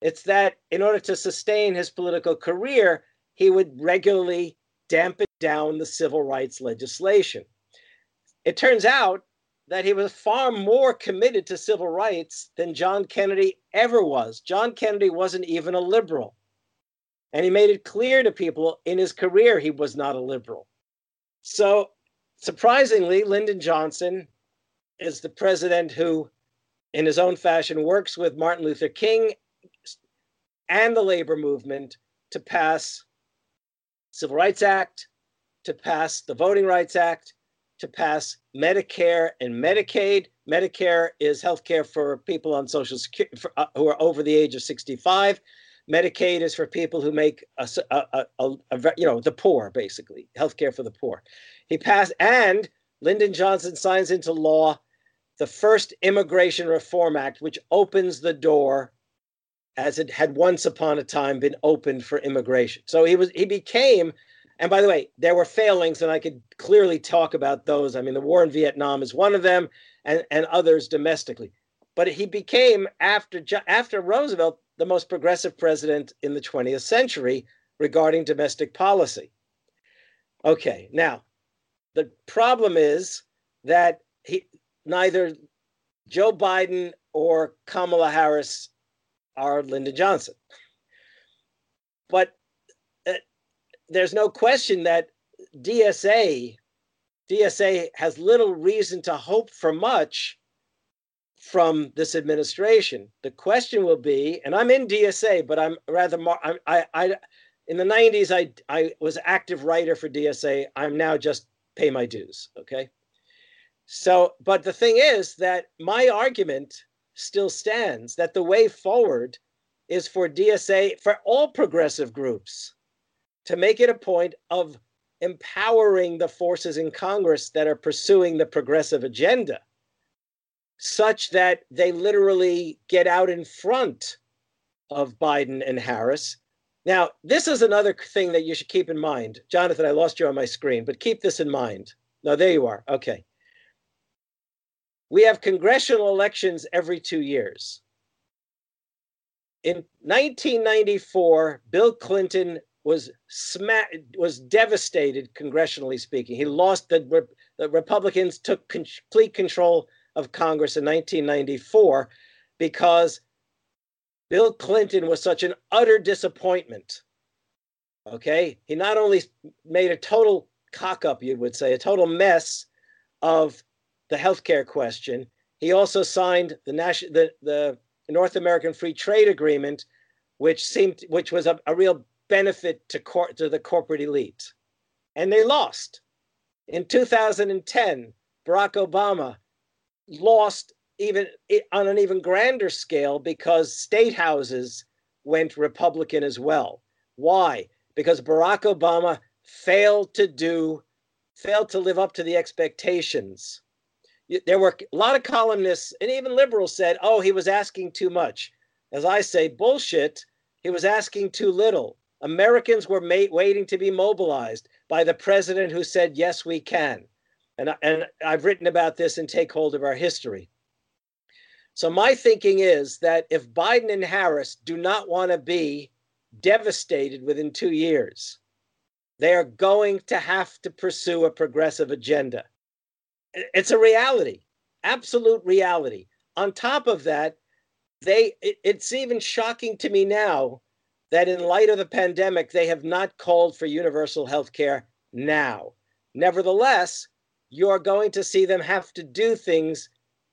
It's that in order to sustain his political career, he would regularly dampen down the civil rights legislation. It turns out that he was far more committed to civil rights than John Kennedy ever was. John Kennedy wasn't even a liberal. And he made it clear to people in his career he was not a liberal. So, surprisingly, Lyndon Johnson is the president who, in his own fashion, works with Martin Luther King and the labor movement to pass Civil Rights Act, to pass the Voting Rights Act, to pass Medicare and Medicaid. Medicare is health care for people on Social Security uh, who are over the age of 65. Medicaid is for people who make a, a- a- a- you know the poor, basically health care for the poor. He passed, and Lyndon Johnson signs into law the first Immigration Reform Act, which opens the door as it had once upon a time been opened for immigration. So he was he became and by the way, there were failings, and I could clearly talk about those. I mean, the war in Vietnam is one of them, and, and others domestically. But he became, after, after Roosevelt, the most progressive president in the 20th century regarding domestic policy. Okay, now, the problem is that he, neither Joe Biden or Kamala Harris are Lyndon Johnson. But uh, there's no question that DSA DSA has little reason to hope for much from this administration. The question will be, and I'm in DSA, but I'm rather. I, I, I in the 90s, I I was active writer for DSA. I'm now just pay my dues. Okay. So, but the thing is that my argument still stands that the way forward is for DSA for all progressive groups to make it a point of empowering the forces in Congress that are pursuing the progressive agenda such that they literally get out in front of Biden and Harris. Now, this is another thing that you should keep in mind. Jonathan, I lost you on my screen, but keep this in mind. No, there you are. Okay. We have congressional elections every two years. In 1994, Bill Clinton was sma- was devastated congressionally speaking. He lost the, the Republicans took complete control of Congress in 1994 because Bill Clinton was such an utter disappointment. Okay, he not only made a total cock up, you would say, a total mess of the healthcare question. He also signed the the, the North American Free Trade Agreement, which seemed which was a, a real benefit to, cor- to the corporate elite. And they lost. In 2010, Barack Obama lost even on an even grander scale because state houses went Republican as well. Why? Because Barack Obama failed to do, failed to live up to the expectations. There were a lot of columnists and even liberals said, oh, he was asking too much. As I say, bullshit. He was asking too little. Americans were waiting to be mobilized by the president who said, Yes, we can. And, and I've written about this in Take Hold of Our History. So, my thinking is that if Biden and Harris do not want to be devastated within two years, they are going to have to pursue a progressive agenda. It's a reality, absolute reality. On top of that, they it, it's even shocking to me now that in light of the pandemic, they have not called for universal health care now. Nevertheless, you're going to see them have to do things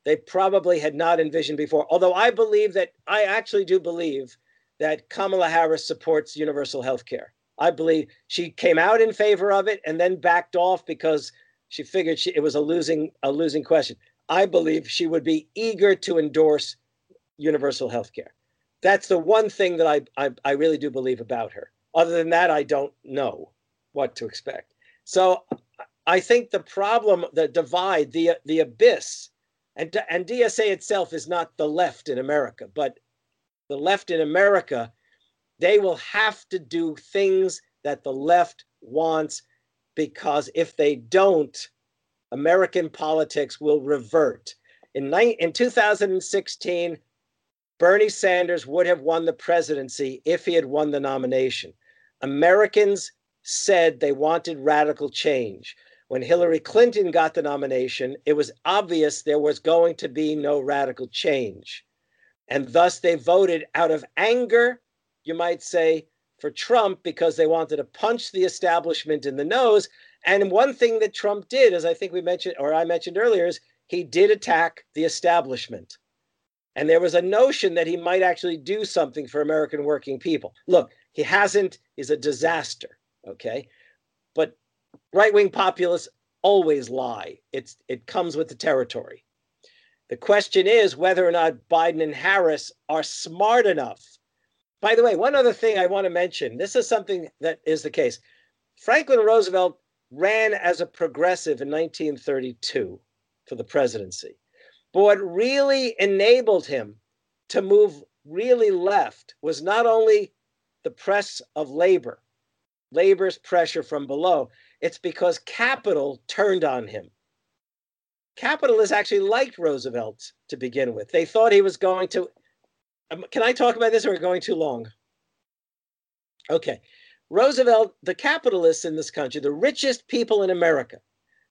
they probably had not envisioned before. Although I believe that, I actually do believe that Kamala Harris supports universal health care. I believe she came out in favor of it and then backed off because she figured she, it was a losing a losing question. I believe she would be eager to endorse universal health care that's the one thing that I, I, I really do believe about her. Other than that, I don't know what to expect. So I think the problem, the divide, the the abyss, and and DSA itself is not the left in America, but the left in America, they will have to do things that the left wants because if they don't, American politics will revert. In, in 2016, Bernie Sanders would have won the presidency if he had won the nomination. Americans said they wanted radical change. When Hillary Clinton got the nomination, it was obvious there was going to be no radical change. And thus they voted out of anger, you might say, for Trump because they wanted to punch the establishment in the nose. And one thing that Trump did, as I think we mentioned, or I mentioned earlier, is he did attack the establishment. And there was a notion that he might actually do something for American working people. Look, he hasn't, he's a disaster, okay? Right wing populists always lie, it's, it comes with the territory. The question is whether or not Biden and Harris are smart enough. By the way, one other thing I want to mention this is something that is the case. Franklin Roosevelt ran as a progressive in 1932 for the presidency. But what really enabled him to move really left was not only the press of labor, labor's pressure from below, it's because capital turned on him. Capitalists actually liked Roosevelt to begin with. They thought he was going to. Um, can I talk about this or are we going too long? Okay. Roosevelt, the capitalists in this country, the richest people in America,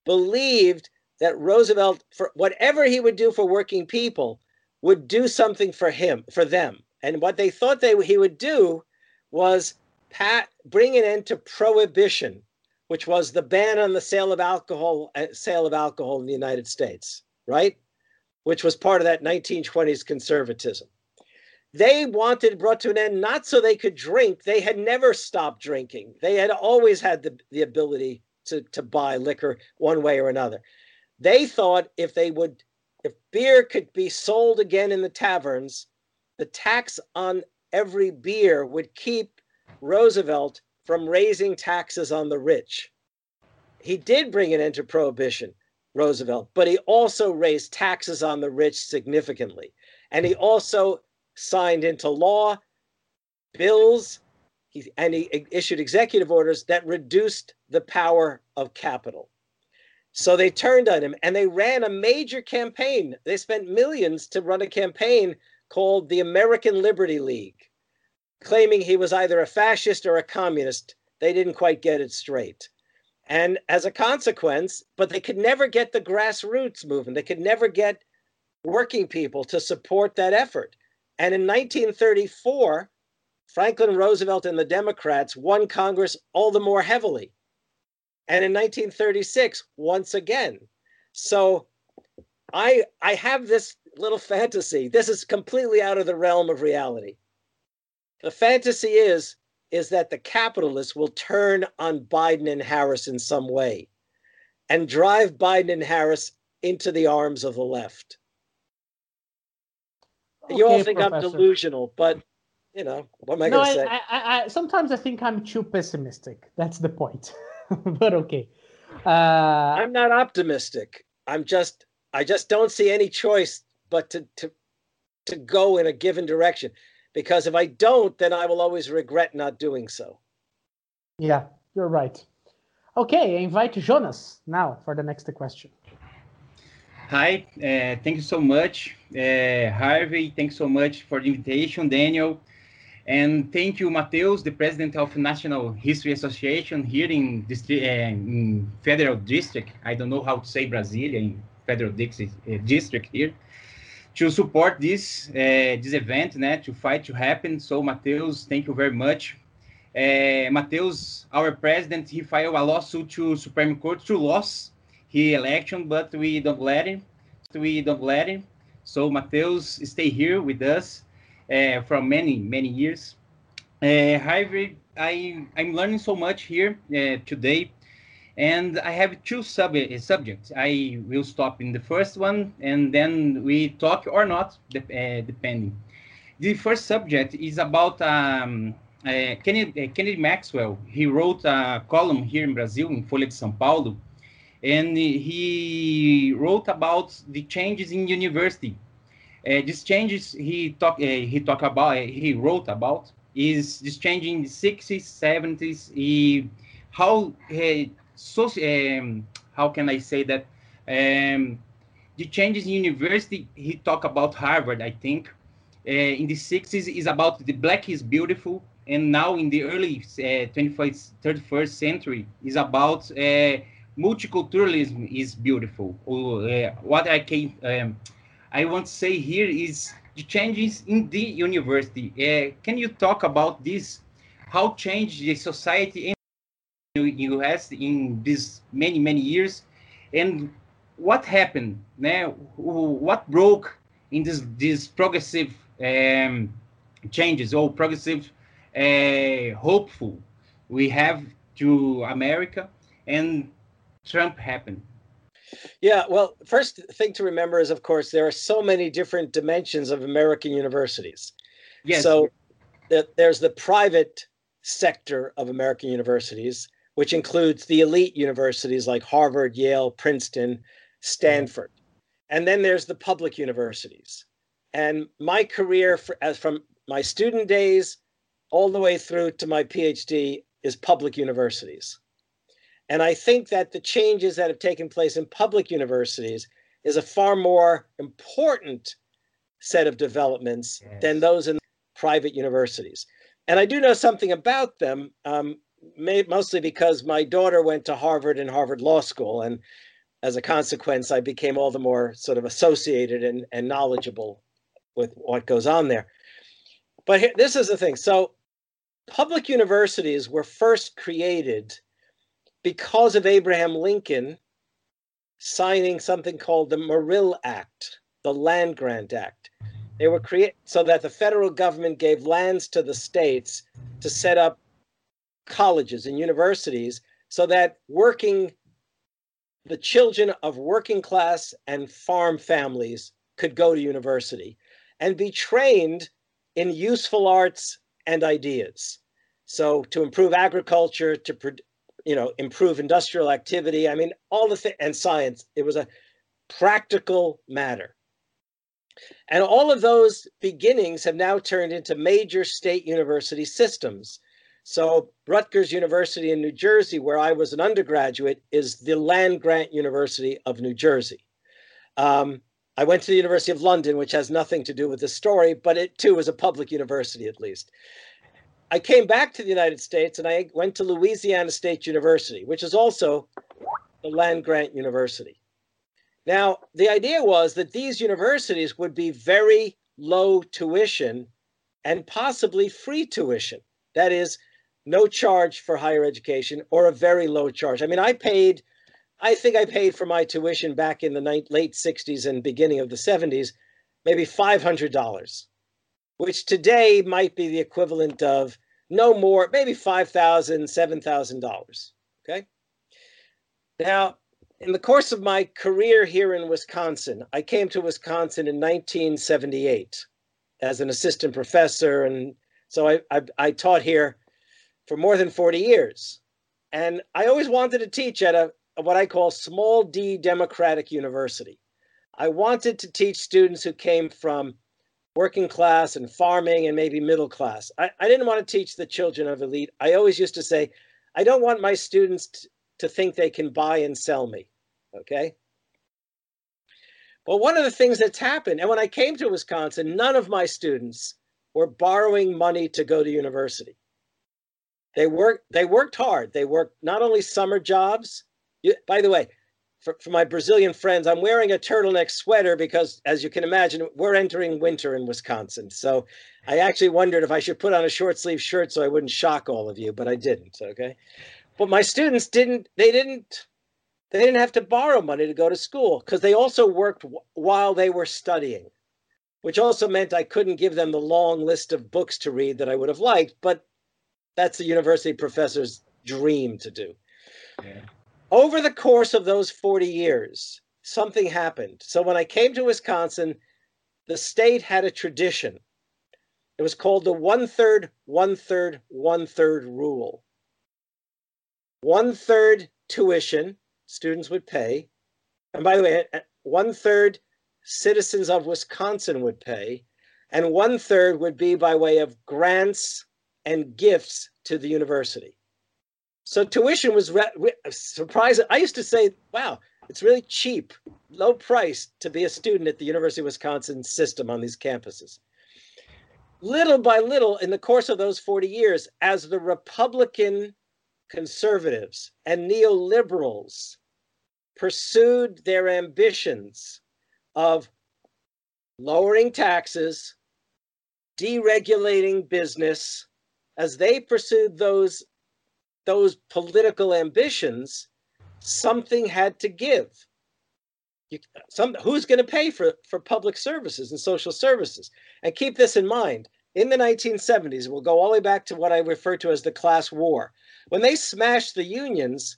believed that Roosevelt, for whatever he would do for working people, would do something for him, for them. And what they thought they he would do was pat, bring an end to prohibition, which was the ban on the sale of alcohol, uh, sale of alcohol in the United States, right? Which was part of that 1920s conservatism. They wanted brought to an end not so they could drink. They had never stopped drinking. They had always had the, the ability to, to buy liquor one way or another. They thought if they would, if beer could be sold again in the taverns, the tax on every beer would keep Roosevelt from raising taxes on the rich. He did bring an end to prohibition, Roosevelt, but he also raised taxes on the rich significantly. And he also signed into law bills he, and he issued executive orders that reduced the power of capital. So they turned on him and they ran a major campaign. They spent millions to run a campaign called the American Liberty League, claiming he was either a fascist or a communist. They didn't quite get it straight. And as a consequence, but they could never get the grassroots movement, they could never get working people to support that effort. And in 1934, Franklin Roosevelt and the Democrats won Congress all the more heavily. And in 1936, once again. So I I have this little fantasy. This is completely out of the realm of reality. The fantasy is is that the capitalists will turn on Biden and Harris in some way and drive Biden and Harris into the arms of the left you all think professor. I'm delusional, but you know, what am I no, going to say? I, I, I, sometimes I think I'm too pessimistic. That's the point. but okay. Uh, I'm not optimistic. I'm just, I just don't see any choice but to to to go in a given direction, because if I don't, then I will always regret not doing so. Yeah, you're right. Okay, I invite Jonas now for the next question. Hi, uh, thank you so much, uh, Harvey. Thanks so much for the invitation, Daniel. And thank you, Mateus, the president of National History Association here in, district, uh, in Federal District. I don't know how to say Brasilia in Federal District, uh, district here to support this uh, this event, né, to fight to happen. So, Mateus, thank you very much. Uh, Mateus, our president, he filed a lawsuit to Supreme Court to lose he election, but we don't let him. We don't let him. So Mateus stay here with us uh, for many many years. Uh, I I'm learning so much here uh, today, and I have two sub subjects. I will stop in the first one, and then we talk or not, de uh, depending. The first subject is about um, uh, Kenneth, uh, Kenneth Maxwell. He wrote a column here in Brazil in Folha de São Paulo and he wrote about the changes in university. Uh, these changes he talk uh, he talk about uh, he wrote about is this change in the 60s 70s he, how uh, so um, how can I say that um, the changes in university he talked about Harvard I think uh, in the 60s is about the black is beautiful and now in the early 21st uh, 31st century is about uh, multiculturalism is beautiful. Uh, what I can um, I want to say here is the changes in the university. Uh, can you talk about this? How changed the society U.S. in these many many years, and what happened? Now, what broke in this these progressive um, changes or progressive uh, hopeful we have to America and Trump happened? Yeah, well, first thing to remember is, of course, there are so many different dimensions of American universities. Yes. So there's the private sector of American universities, which includes the elite universities like Harvard, Yale, Princeton, Stanford. And then there's the public universities. And my career for, as from my student days all the way through to my PhD is public universities. And I think that the changes that have taken place in public universities is a far more important set of developments yes. than those in private universities. And I do know something about them, um, may, mostly because my daughter went to Harvard and Harvard Law School. And as a consequence, I became all the more sort of associated and, and knowledgeable with what goes on there. But here, this is the thing. So public universities were first created because of Abraham Lincoln signing something called the Morrill Act, the Land Grant Act. They were created so that the federal government gave lands to the states to set up colleges and universities so that working the children of working class and farm families could go to university and be trained in useful arts and ideas. So to improve agriculture, to you know improve industrial activity. I mean, all the and science. It was a practical matter. And all of those beginnings have now turned into major state university systems. So Rutgers University in New Jersey, where I was an undergraduate, is the land grant university of New Jersey. Um, I went to the University of London, which has nothing to do with the story, but it too is a public university at least. I came back to the United States and I went to Louisiana State University, which is also a land grant university. Now, the idea was that these universities would be very low tuition and possibly free tuition. That is, no charge for higher education or a very low charge. I mean, I paid I think I paid for my tuition back in the late 60s and beginning of the 70s, maybe $500, which today might be the equivalent of no more, maybe $5,000, $7,000. Okay. Now, in the course of my career here in Wisconsin, I came to Wisconsin in 1978 as an assistant professor. And so I, I, I taught here for more than 40 years. And I always wanted to teach at a what I call small d democratic university. I wanted to teach students who came from working class and farming and maybe middle class. I, I didn't want to teach the children of elite. I always used to say, I don't want my students t- to think they can buy and sell me. Okay. But one of the things that's happened, and when I came to Wisconsin, none of my students were borrowing money to go to university. They worked, they worked hard. They worked not only summer jobs, you, by the way, for, for my Brazilian friends, I'm wearing a turtleneck sweater because, as you can imagine, we're entering winter in Wisconsin. So I actually wondered if I should put on a short sleeve shirt so I wouldn't shock all of you, but I didn't. Okay. But my students didn't, they didn't, they didn't have to borrow money to go to school because they also worked w- while they were studying, which also meant I couldn't give them the long list of books to read that I would have liked, but that's the university professor's dream to do. Yeah over the course of those 40 years, something happened. So when I came to Wisconsin, the state had a tradition. It was called the one third, one third, one third rule. One third tuition students would pay. And by the way, one third citizens of Wisconsin would pay. And one third would be by way of grants and gifts to the university. So tuition was re- surprising. I used to say, wow, it's really cheap, low price to be a student at the University of Wisconsin system on these campuses. Little by little, in the course of those 40 years, as the Republican conservatives and neoliberals pursued their ambitions of lowering taxes, deregulating business, as they pursued those those political ambitions, something had to give. You, some, who's going to pay for, for public services and social services? And keep this in mind. In the 1970s, we'll go all the way back to what I refer to as the class war. When they smashed the unions,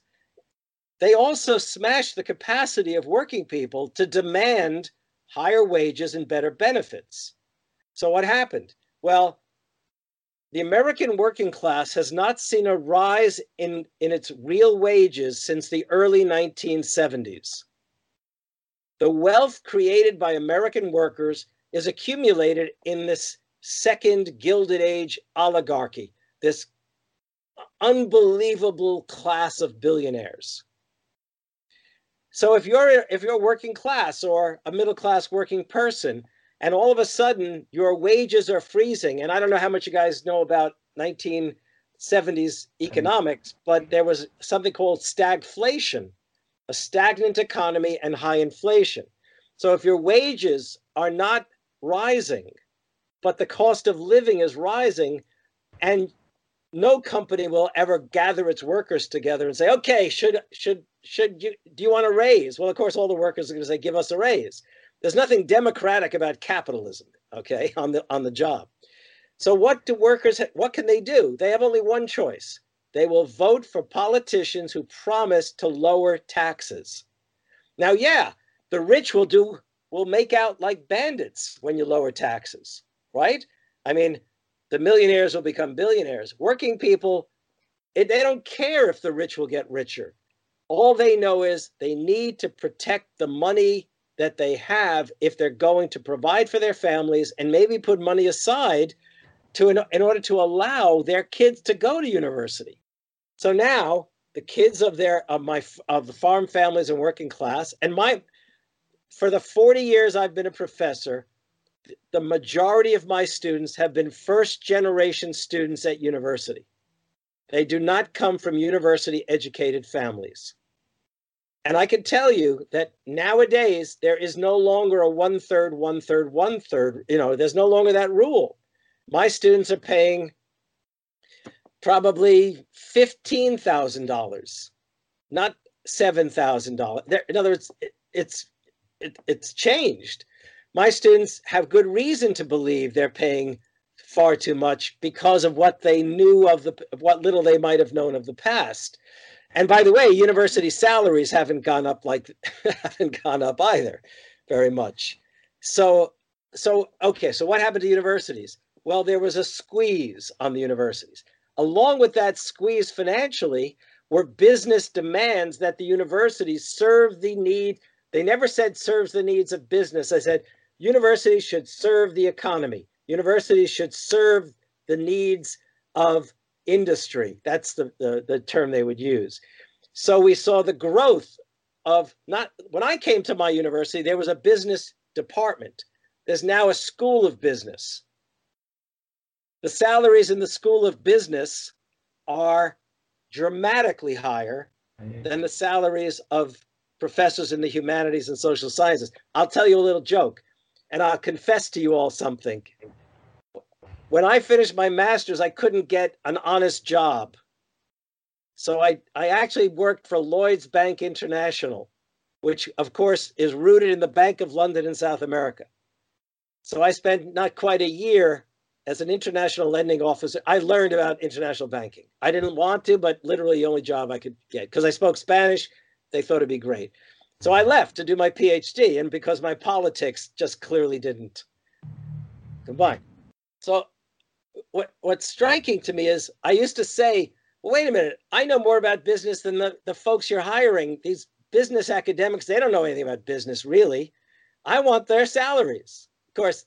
they also smashed the capacity of working people to demand higher wages and better benefits. So, what happened? Well, the American working class has not seen a rise in, in its real wages since the early 1970s. The wealth created by American workers is accumulated in this second Gilded Age oligarchy, this unbelievable class of billionaires. So if you're if you're working class or a middle class working person, and all of a sudden your wages are freezing, and I don't know how much you guys know about 1970s mm-hmm. economics, but there was something called stagflation, a stagnant economy and high inflation. So if your wages are not rising, but the cost of living is rising, and no company will ever gather its workers together and say, okay, should should should you do you want a raise? Well, of course, all the workers are going to say, give us a raise. There's nothing democratic about capitalism, okay, on the on the job. So what do workers what can they do? They have only one choice. They will vote for politicians who promise to lower taxes. Now, yeah, the rich will do will make out like bandits when you lower taxes, right? I mean, the millionaires will become billionaires. Working people, it, they don't care if the rich will get richer. All they know is they need to protect the money that they have if they're going to provide for their families and maybe put money aside to in, in order to allow their kids to go to university. So now the kids of their of my of the farm families and working class and my for the 40 years I've been a professor, the majority of my students have been first generation students at university. They do not come from university educated families. And I can tell you that nowadays there is no longer a one third, one third, one third. You know, there's no longer that rule. My students are paying probably $15,000, not $7,000. In other words, it, it's it, it's changed. My students have good reason to believe they're paying far too much because of what they knew of the what little they might have known of the past. And by the way, university salaries haven't gone up like haven't gone up either very much. So so okay, so what happened to universities? Well, there was a squeeze on the universities. Along with that squeeze financially were business demands that the universities serve the need. They never said serves the needs of business. I said universities should serve the economy. Universities should serve the needs of industry. That's the, the, the term they would use. So we saw the growth of not when I came to my university, there was a business department. There's now a school of business. The salaries in the school of business are dramatically higher mm-hmm. than the salaries of professors in the humanities and social sciences. I'll tell you a little joke, and I'll confess to you all something. When I finished my master's, I couldn't get an honest job. So I, I actually worked for Lloyd's Bank International, which of course is rooted in the Bank of London in South America. So I spent not quite a year as an international lending officer. I learned about international banking. I didn't want to, but literally the only job I could get because I spoke Spanish, they thought it'd be great. So I left to do my PhD, and because my politics just clearly didn't combine. So what what's striking to me is I used to say, well, wait a minute, I know more about business than the, the folks you're hiring. These business academics, they don't know anything about business really. I want their salaries. Of course,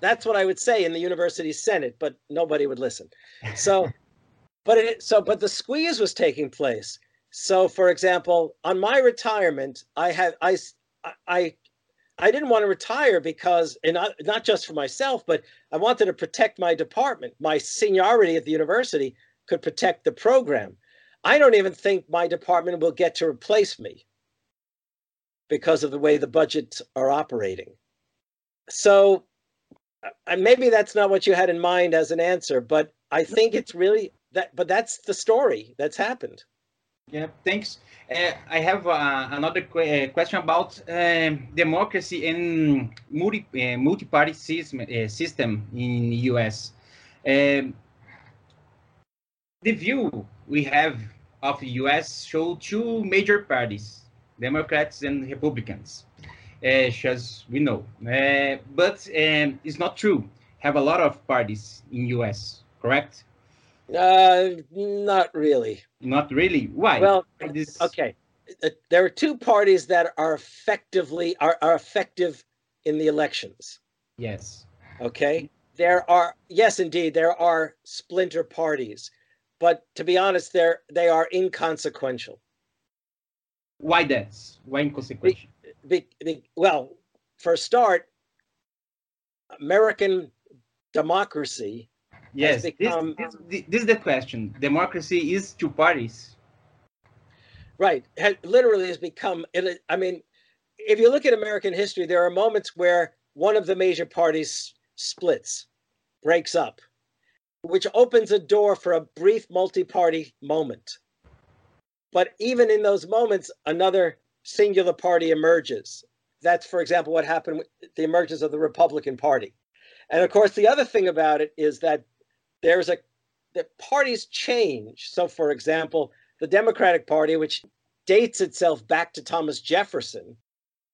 that's what I would say in the university senate, but nobody would listen. So, but it so but the squeeze was taking place. So, for example, on my retirement, I had I I I didn't want to retire because, and not, not just for myself, but I wanted to protect my department. My seniority at the university could protect the program. I don't even think my department will get to replace me because of the way the budgets are operating. So uh, maybe that's not what you had in mind as an answer, but I think it's really that. But that's the story that's happened. Yeah, thanks. Uh, I have uh, another qu uh, question about um, democracy and multi uh, multi-party system, uh, system in U.S. Um, the view we have of the U.S. show two major parties, Democrats and Republicans, as we know. but um, it's not true. Have a lot of parties in U.S. Correct? Uh, not really. Not really. Why? Well, this... okay. Uh, there are two parties that are effectively are, are effective in the elections. Yes. Okay. There are yes, indeed, there are splinter parties, but to be honest, they're they are inconsequential. Why that? Why inconsequential? Be, be, well, for a start, American democracy Yes, become this, um, this, this is the question. Democracy is two parties. right. Literally has become. It, I mean, if you look at American history, there are moments where one of the major parties splits, breaks up, which opens a door for a brief multi-party moment. But even in those moments, another singular party emerges. That's, for example, what happened with the emergence of the Republican Party. And of course, the other thing about it is that there's a the parties change. So, for example, the Democratic Party, which dates itself back to Thomas Jefferson,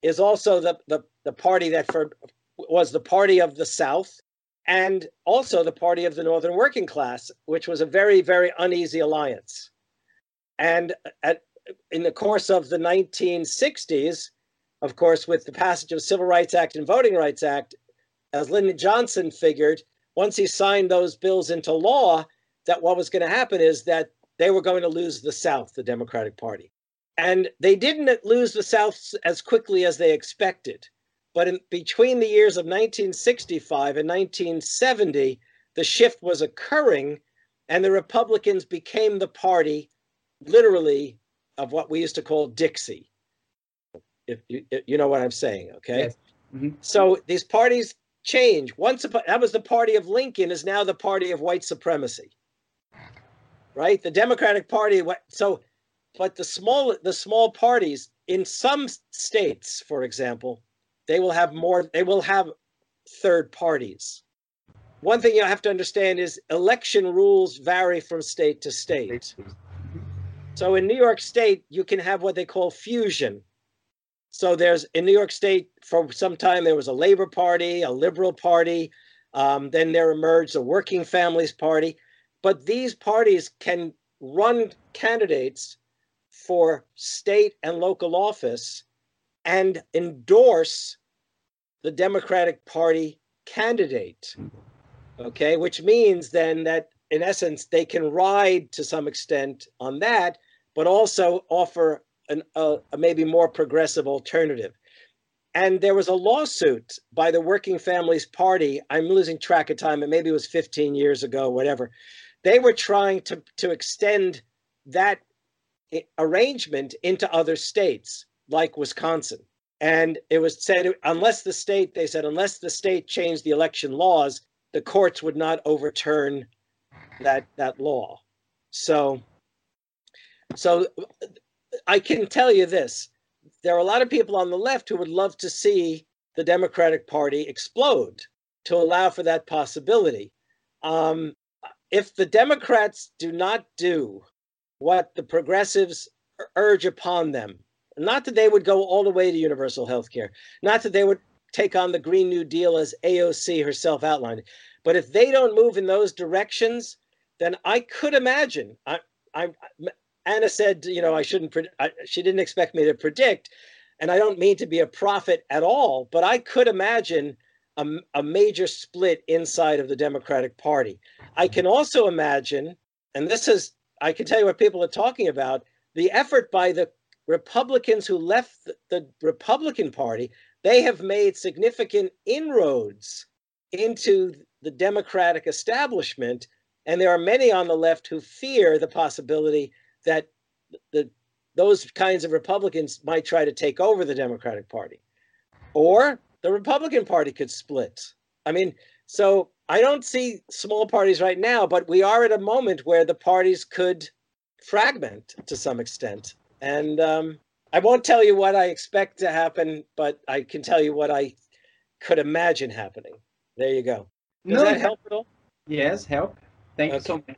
is also the the, the party that for was the party of the South and also the party of the Northern working class, which was a very very uneasy alliance. And at in the course of the 1960s, of course, with the passage of Civil Rights Act and Voting Rights Act, as Lyndon Johnson figured, once he signed those bills into law, that what was going to happen is that they were going to lose the South, the Democratic Party. And they didn't lose the South as quickly as they expected. But in, between the years of 1965 and 1970, the shift was occurring, and the Republicans became the party, literally, of what we used to call Dixie. If you, you know what I'm saying, okay? Yes. Mhm. So these parties change. Once upon, that was the party of Lincoln is now the party of white supremacy. Right? The Democratic Party what so but the small the small parties in some states, for example, they will have more they will have third parties. One thing you have to understand is election rules vary from state to state. So in New York State, you can have what they call fusion. So there's in New York State for some time there was a Labor Party, a Liberal Party, um, then there emerged a Working Families Party. But these parties can run candidates for state and local office and endorse the Democratic Party candidate. Okay, which means then that in essence they can ride to some extent on that, but also offer an, a, a maybe more progressive alternative. And there was a lawsuit by the Working Families Party. I'm losing track of time, and maybe it was 15 years ago, whatever. They were trying to, to extend that arrangement into other states, like Wisconsin. And it was said, unless the state, they said, unless the state changed the election laws, the courts would not overturn that that law. So, so I can tell you this: there are a lot of people on the left who would love to see the Democratic Party explode to allow for that possibility. Um, if the Democrats do not do what the progressives urge upon them, not that they would go all the way to universal health care, not that they would take on the Green New Deal as AOC herself outlined, but if they don't move in those directions, then I could imagine. I, I, Anna said, you know, I shouldn't. Pred- I, she didn't expect me to predict, and I don't mean to be a prophet at all, but I could imagine a major split inside of the Democratic Party. I can also imagine, and this is, I can tell you what people are talking about, the effort by the Republicans who left the, the Republican Party, they have made significant inroads into the Democratic establishment. And there are many on the left who fear the possibility that the those kinds of Republicans might try to take over the Democratic Party. Or the Republican Party could split. I mean, so I don't see small parties right now, but we are at a moment where the parties could fragment to some extent. And um, I won't tell you what I expect to happen, but I can tell you what I could imagine happening. There you go. Does No, that that- help at all? Yes, help. Thank you so much.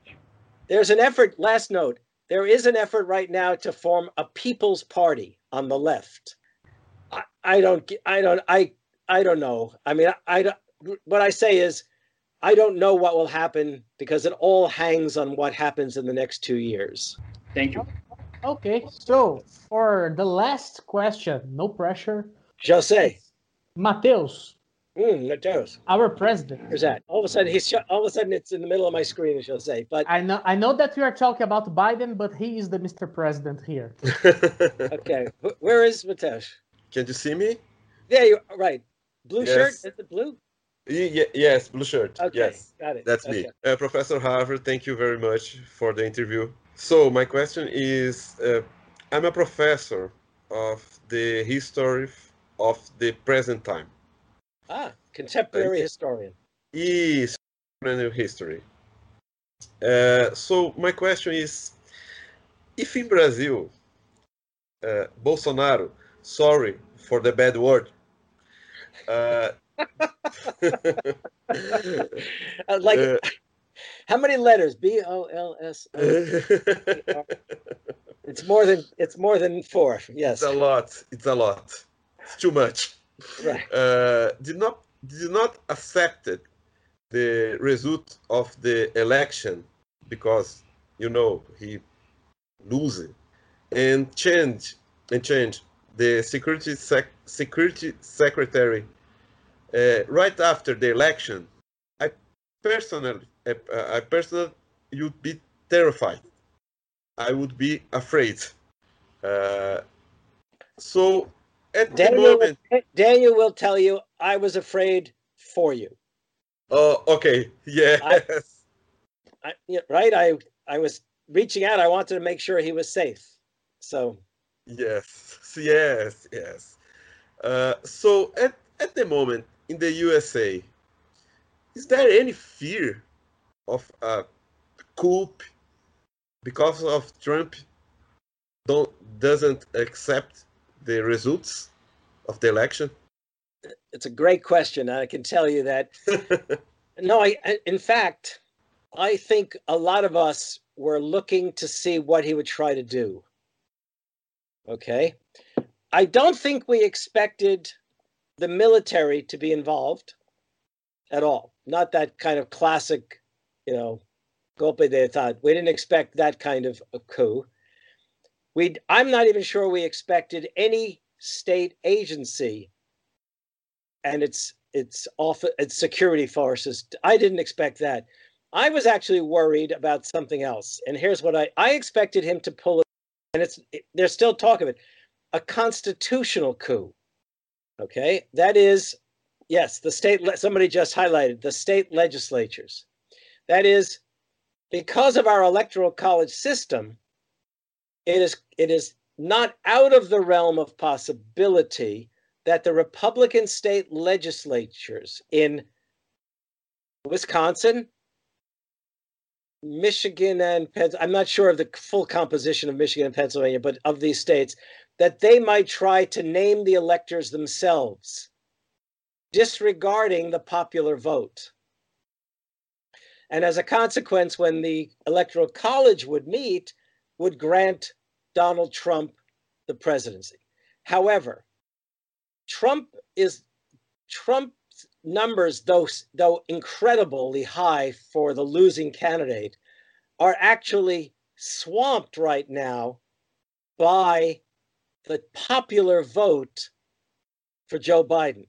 There's an effort, last note, there is an effort right now to form a people's party on the left. I, I don't, I don't, I, I don't know. I mean, I, I don't, what I say is, I don't know what will happen because it all hangs on what happens in the next two years. Thank you. Okay, so for the last question, no pressure. Jose. Mateus, Hmm, Mateus. Our president. Where's that? All of a sudden, he's sh- all of a sudden it's in the middle of my screen. I shall say, but I know I know that you are talking about Biden, but he is the Mr. President here. okay, where is Mateus? Can't you see me? Yeah, you're right. Blue shirt. Yes. Is it blue? Y- y- yes, blue shirt. Okay, Yes, got it. that's Okay. me. Uh, Professor Harvey, thank you very much for the interview. So my question is, uh, I'm a professor of the history of the present time. Ah, contemporary historian. Is history. Uh, so my question is, if in Brazil, uh, Bolsonaro, sorry for the bad word, uh, Uh, like, Uh, how many letters? B O L S. O. It's more than it's more than four. Yes. It's a lot. It's a lot. It's too much. Uh, did not did not accepted the result of the election because you know he losing and change and change the security sec, security secretary uh, right after the election. I personally I, I personally would be terrified. I would be afraid. Uh, so at the Daniel, moment, Daniel will tell you I was afraid for you. oh, okay, yes, I, yeah, right? I I was reaching out. I wanted to make sure he was safe. So yes, yes, yes. Uh, so at at the moment in the USA, is there any fear of a coup because of Trump don't doesn't accept the results of the election? it's a great question. I can tell you that. no, I, in fact, I think a lot of us were looking to see what he would try to do. Okay. I don't think we expected the military to be involved at all. Not that kind of classic, you know, golpe de etat. We didn't expect that kind of a coup. We, I'm not even sure we expected any state agency and its its off its security forces. I didn't expect that. I was actually worried about something else. And here's what I I expected him to pull and it's it, there's still talk of it, a constitutional coup. Okay, that is yes, the state. Somebody just highlighted the state legislatures. That is because of our electoral college system. It is it is not out of the realm of possibility that the Republican state legislatures in Wisconsin, Michigan, and Penn, I'm not sure of the full composition of Michigan and Pennsylvania, but of these states, that they might try to name the electors themselves, disregarding the popular vote. And as a consequence, when the Electoral College would meet, would grant Donald Trump the presidency. However, Trump is Trump's numbers, though though incredibly high for the losing candidate, are actually swamped right now by the popular vote for Joe Biden.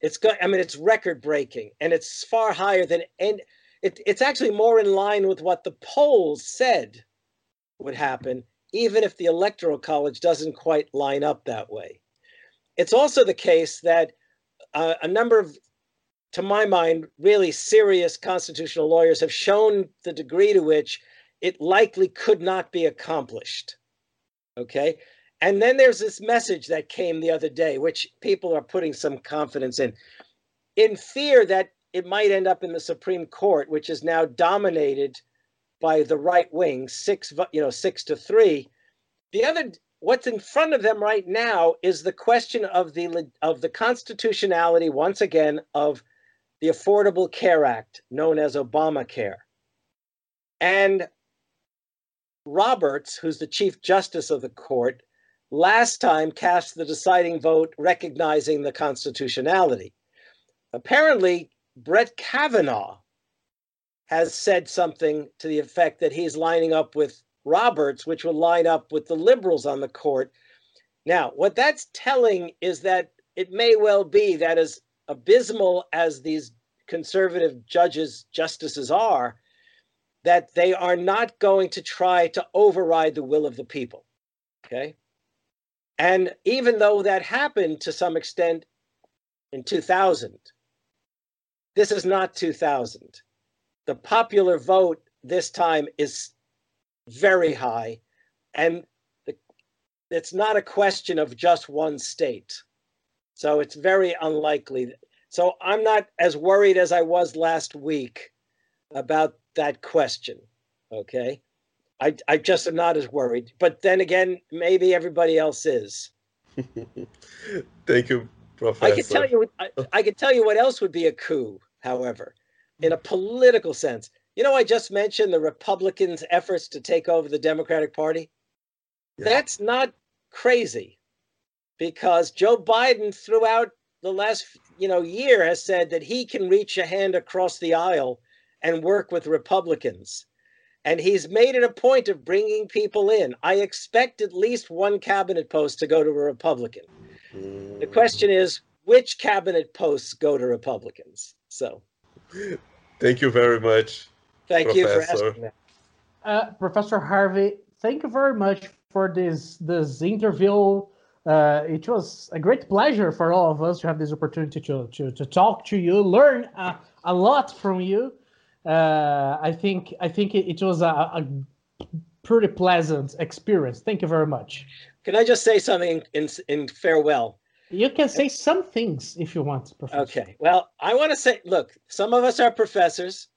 It's go- I mean, it's record breaking, and it's far higher than and it, it's actually more in line with what the polls said would happen, even if the electoral college doesn't quite line up that way. It's also the case that uh, a number of, to my mind, really serious constitutional lawyers have shown the degree to which it likely could not be accomplished. Okay. And then there's this message that came the other day, which people are putting some confidence in, in fear that it might end up in the Supreme Court, which is now dominated by the right wing, six, you know, six to three. The other, what's in front of them right now is the question of the of the constitutionality, once again, of the Affordable Care Act, known as Obamacare. And Roberts, who's the Chief Justice of the court, last time cast the deciding vote recognizing the constitutionality. Apparently, Brett Kavanaugh has said something to the effect that he's lining up with Roberts, which will line up with the liberals on the court. Now, what that's telling is that it may well be that as abysmal as these conservative judges, justices are, that they are not going to try to override the will of the people. Okay. And even though that happened to some extent in 2000, this is not 2000. The popular vote this time is very high. And the, it's not a question of just one state. So it's very unlikely. So I'm not as worried as I was last week about that question. Okay. I, I just am not as worried. But then again, maybe everybody else is. Thank you, Professor. I can tell you I, I can tell you what else would be a coup, however, in a political sense. You know, I just mentioned the Republicans' efforts to take over the Democratic Party. That's not crazy because Joe Biden throughout the last, you know, year has said that he can reach a hand across the aisle and work with Republicans. And he's made it a point of bringing people in. I expect at least one cabinet post to go to a Republican. The mm. question is, which cabinet posts go to Republicans? So, Thank you very much. thank you for Professor. asking that. Uh, Professor Harvey, thank you very much for this this interview. Uh, it was a great pleasure for all of us to have this opportunity to to, to talk to you, learn a, a lot from you. Uh, I think I think it, it was a, a pretty pleasant experience. Thank you very much. Can I just say something in, in farewell? You can eh, say some things if you want, Professor. Okay. Well, I want to say, look, some of us are professors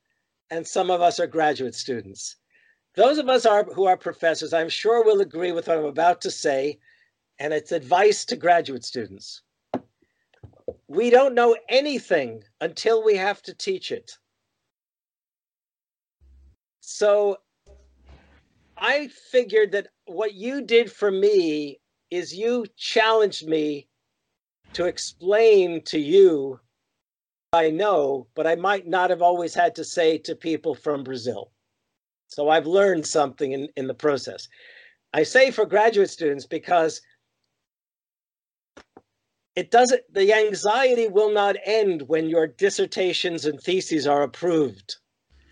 and some of us are graduate students. Those of us are, who are professors, I'm sure will agree with what I'm about to say, and it's advice to graduate students. We don't know anything until we have to teach it. So I figured that what you did for me is you challenged me to explain to you I know, but I might not have always had to say to people from Brazil. So I've learned something in, in the process. I say for graduate students because it doesn't, the anxiety will not end when your dissertations and theses are approved.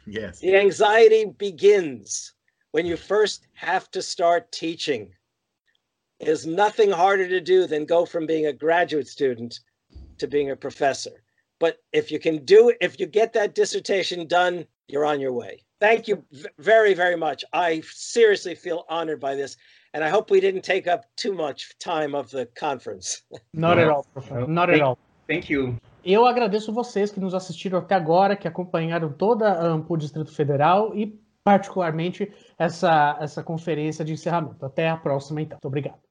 Yes. The anxiety begins when you first have to start teaching. There's nothing harder to do than go from being a graduate student to being a professor. But if you can do it, if you get that dissertation done, you're on your way. Thank you very, very much. I seriously feel honored by this. And I hope we didn't take up too much time of the conference. Not at all, Professor. Not at all. Thank you. Eu agradeço vocês que nos assistiram até agora, que acompanharam toda a ANPUH Distrito Federal e, particularmente, essa, essa conferência de encerramento. Até a próxima, então. Muito obrigado.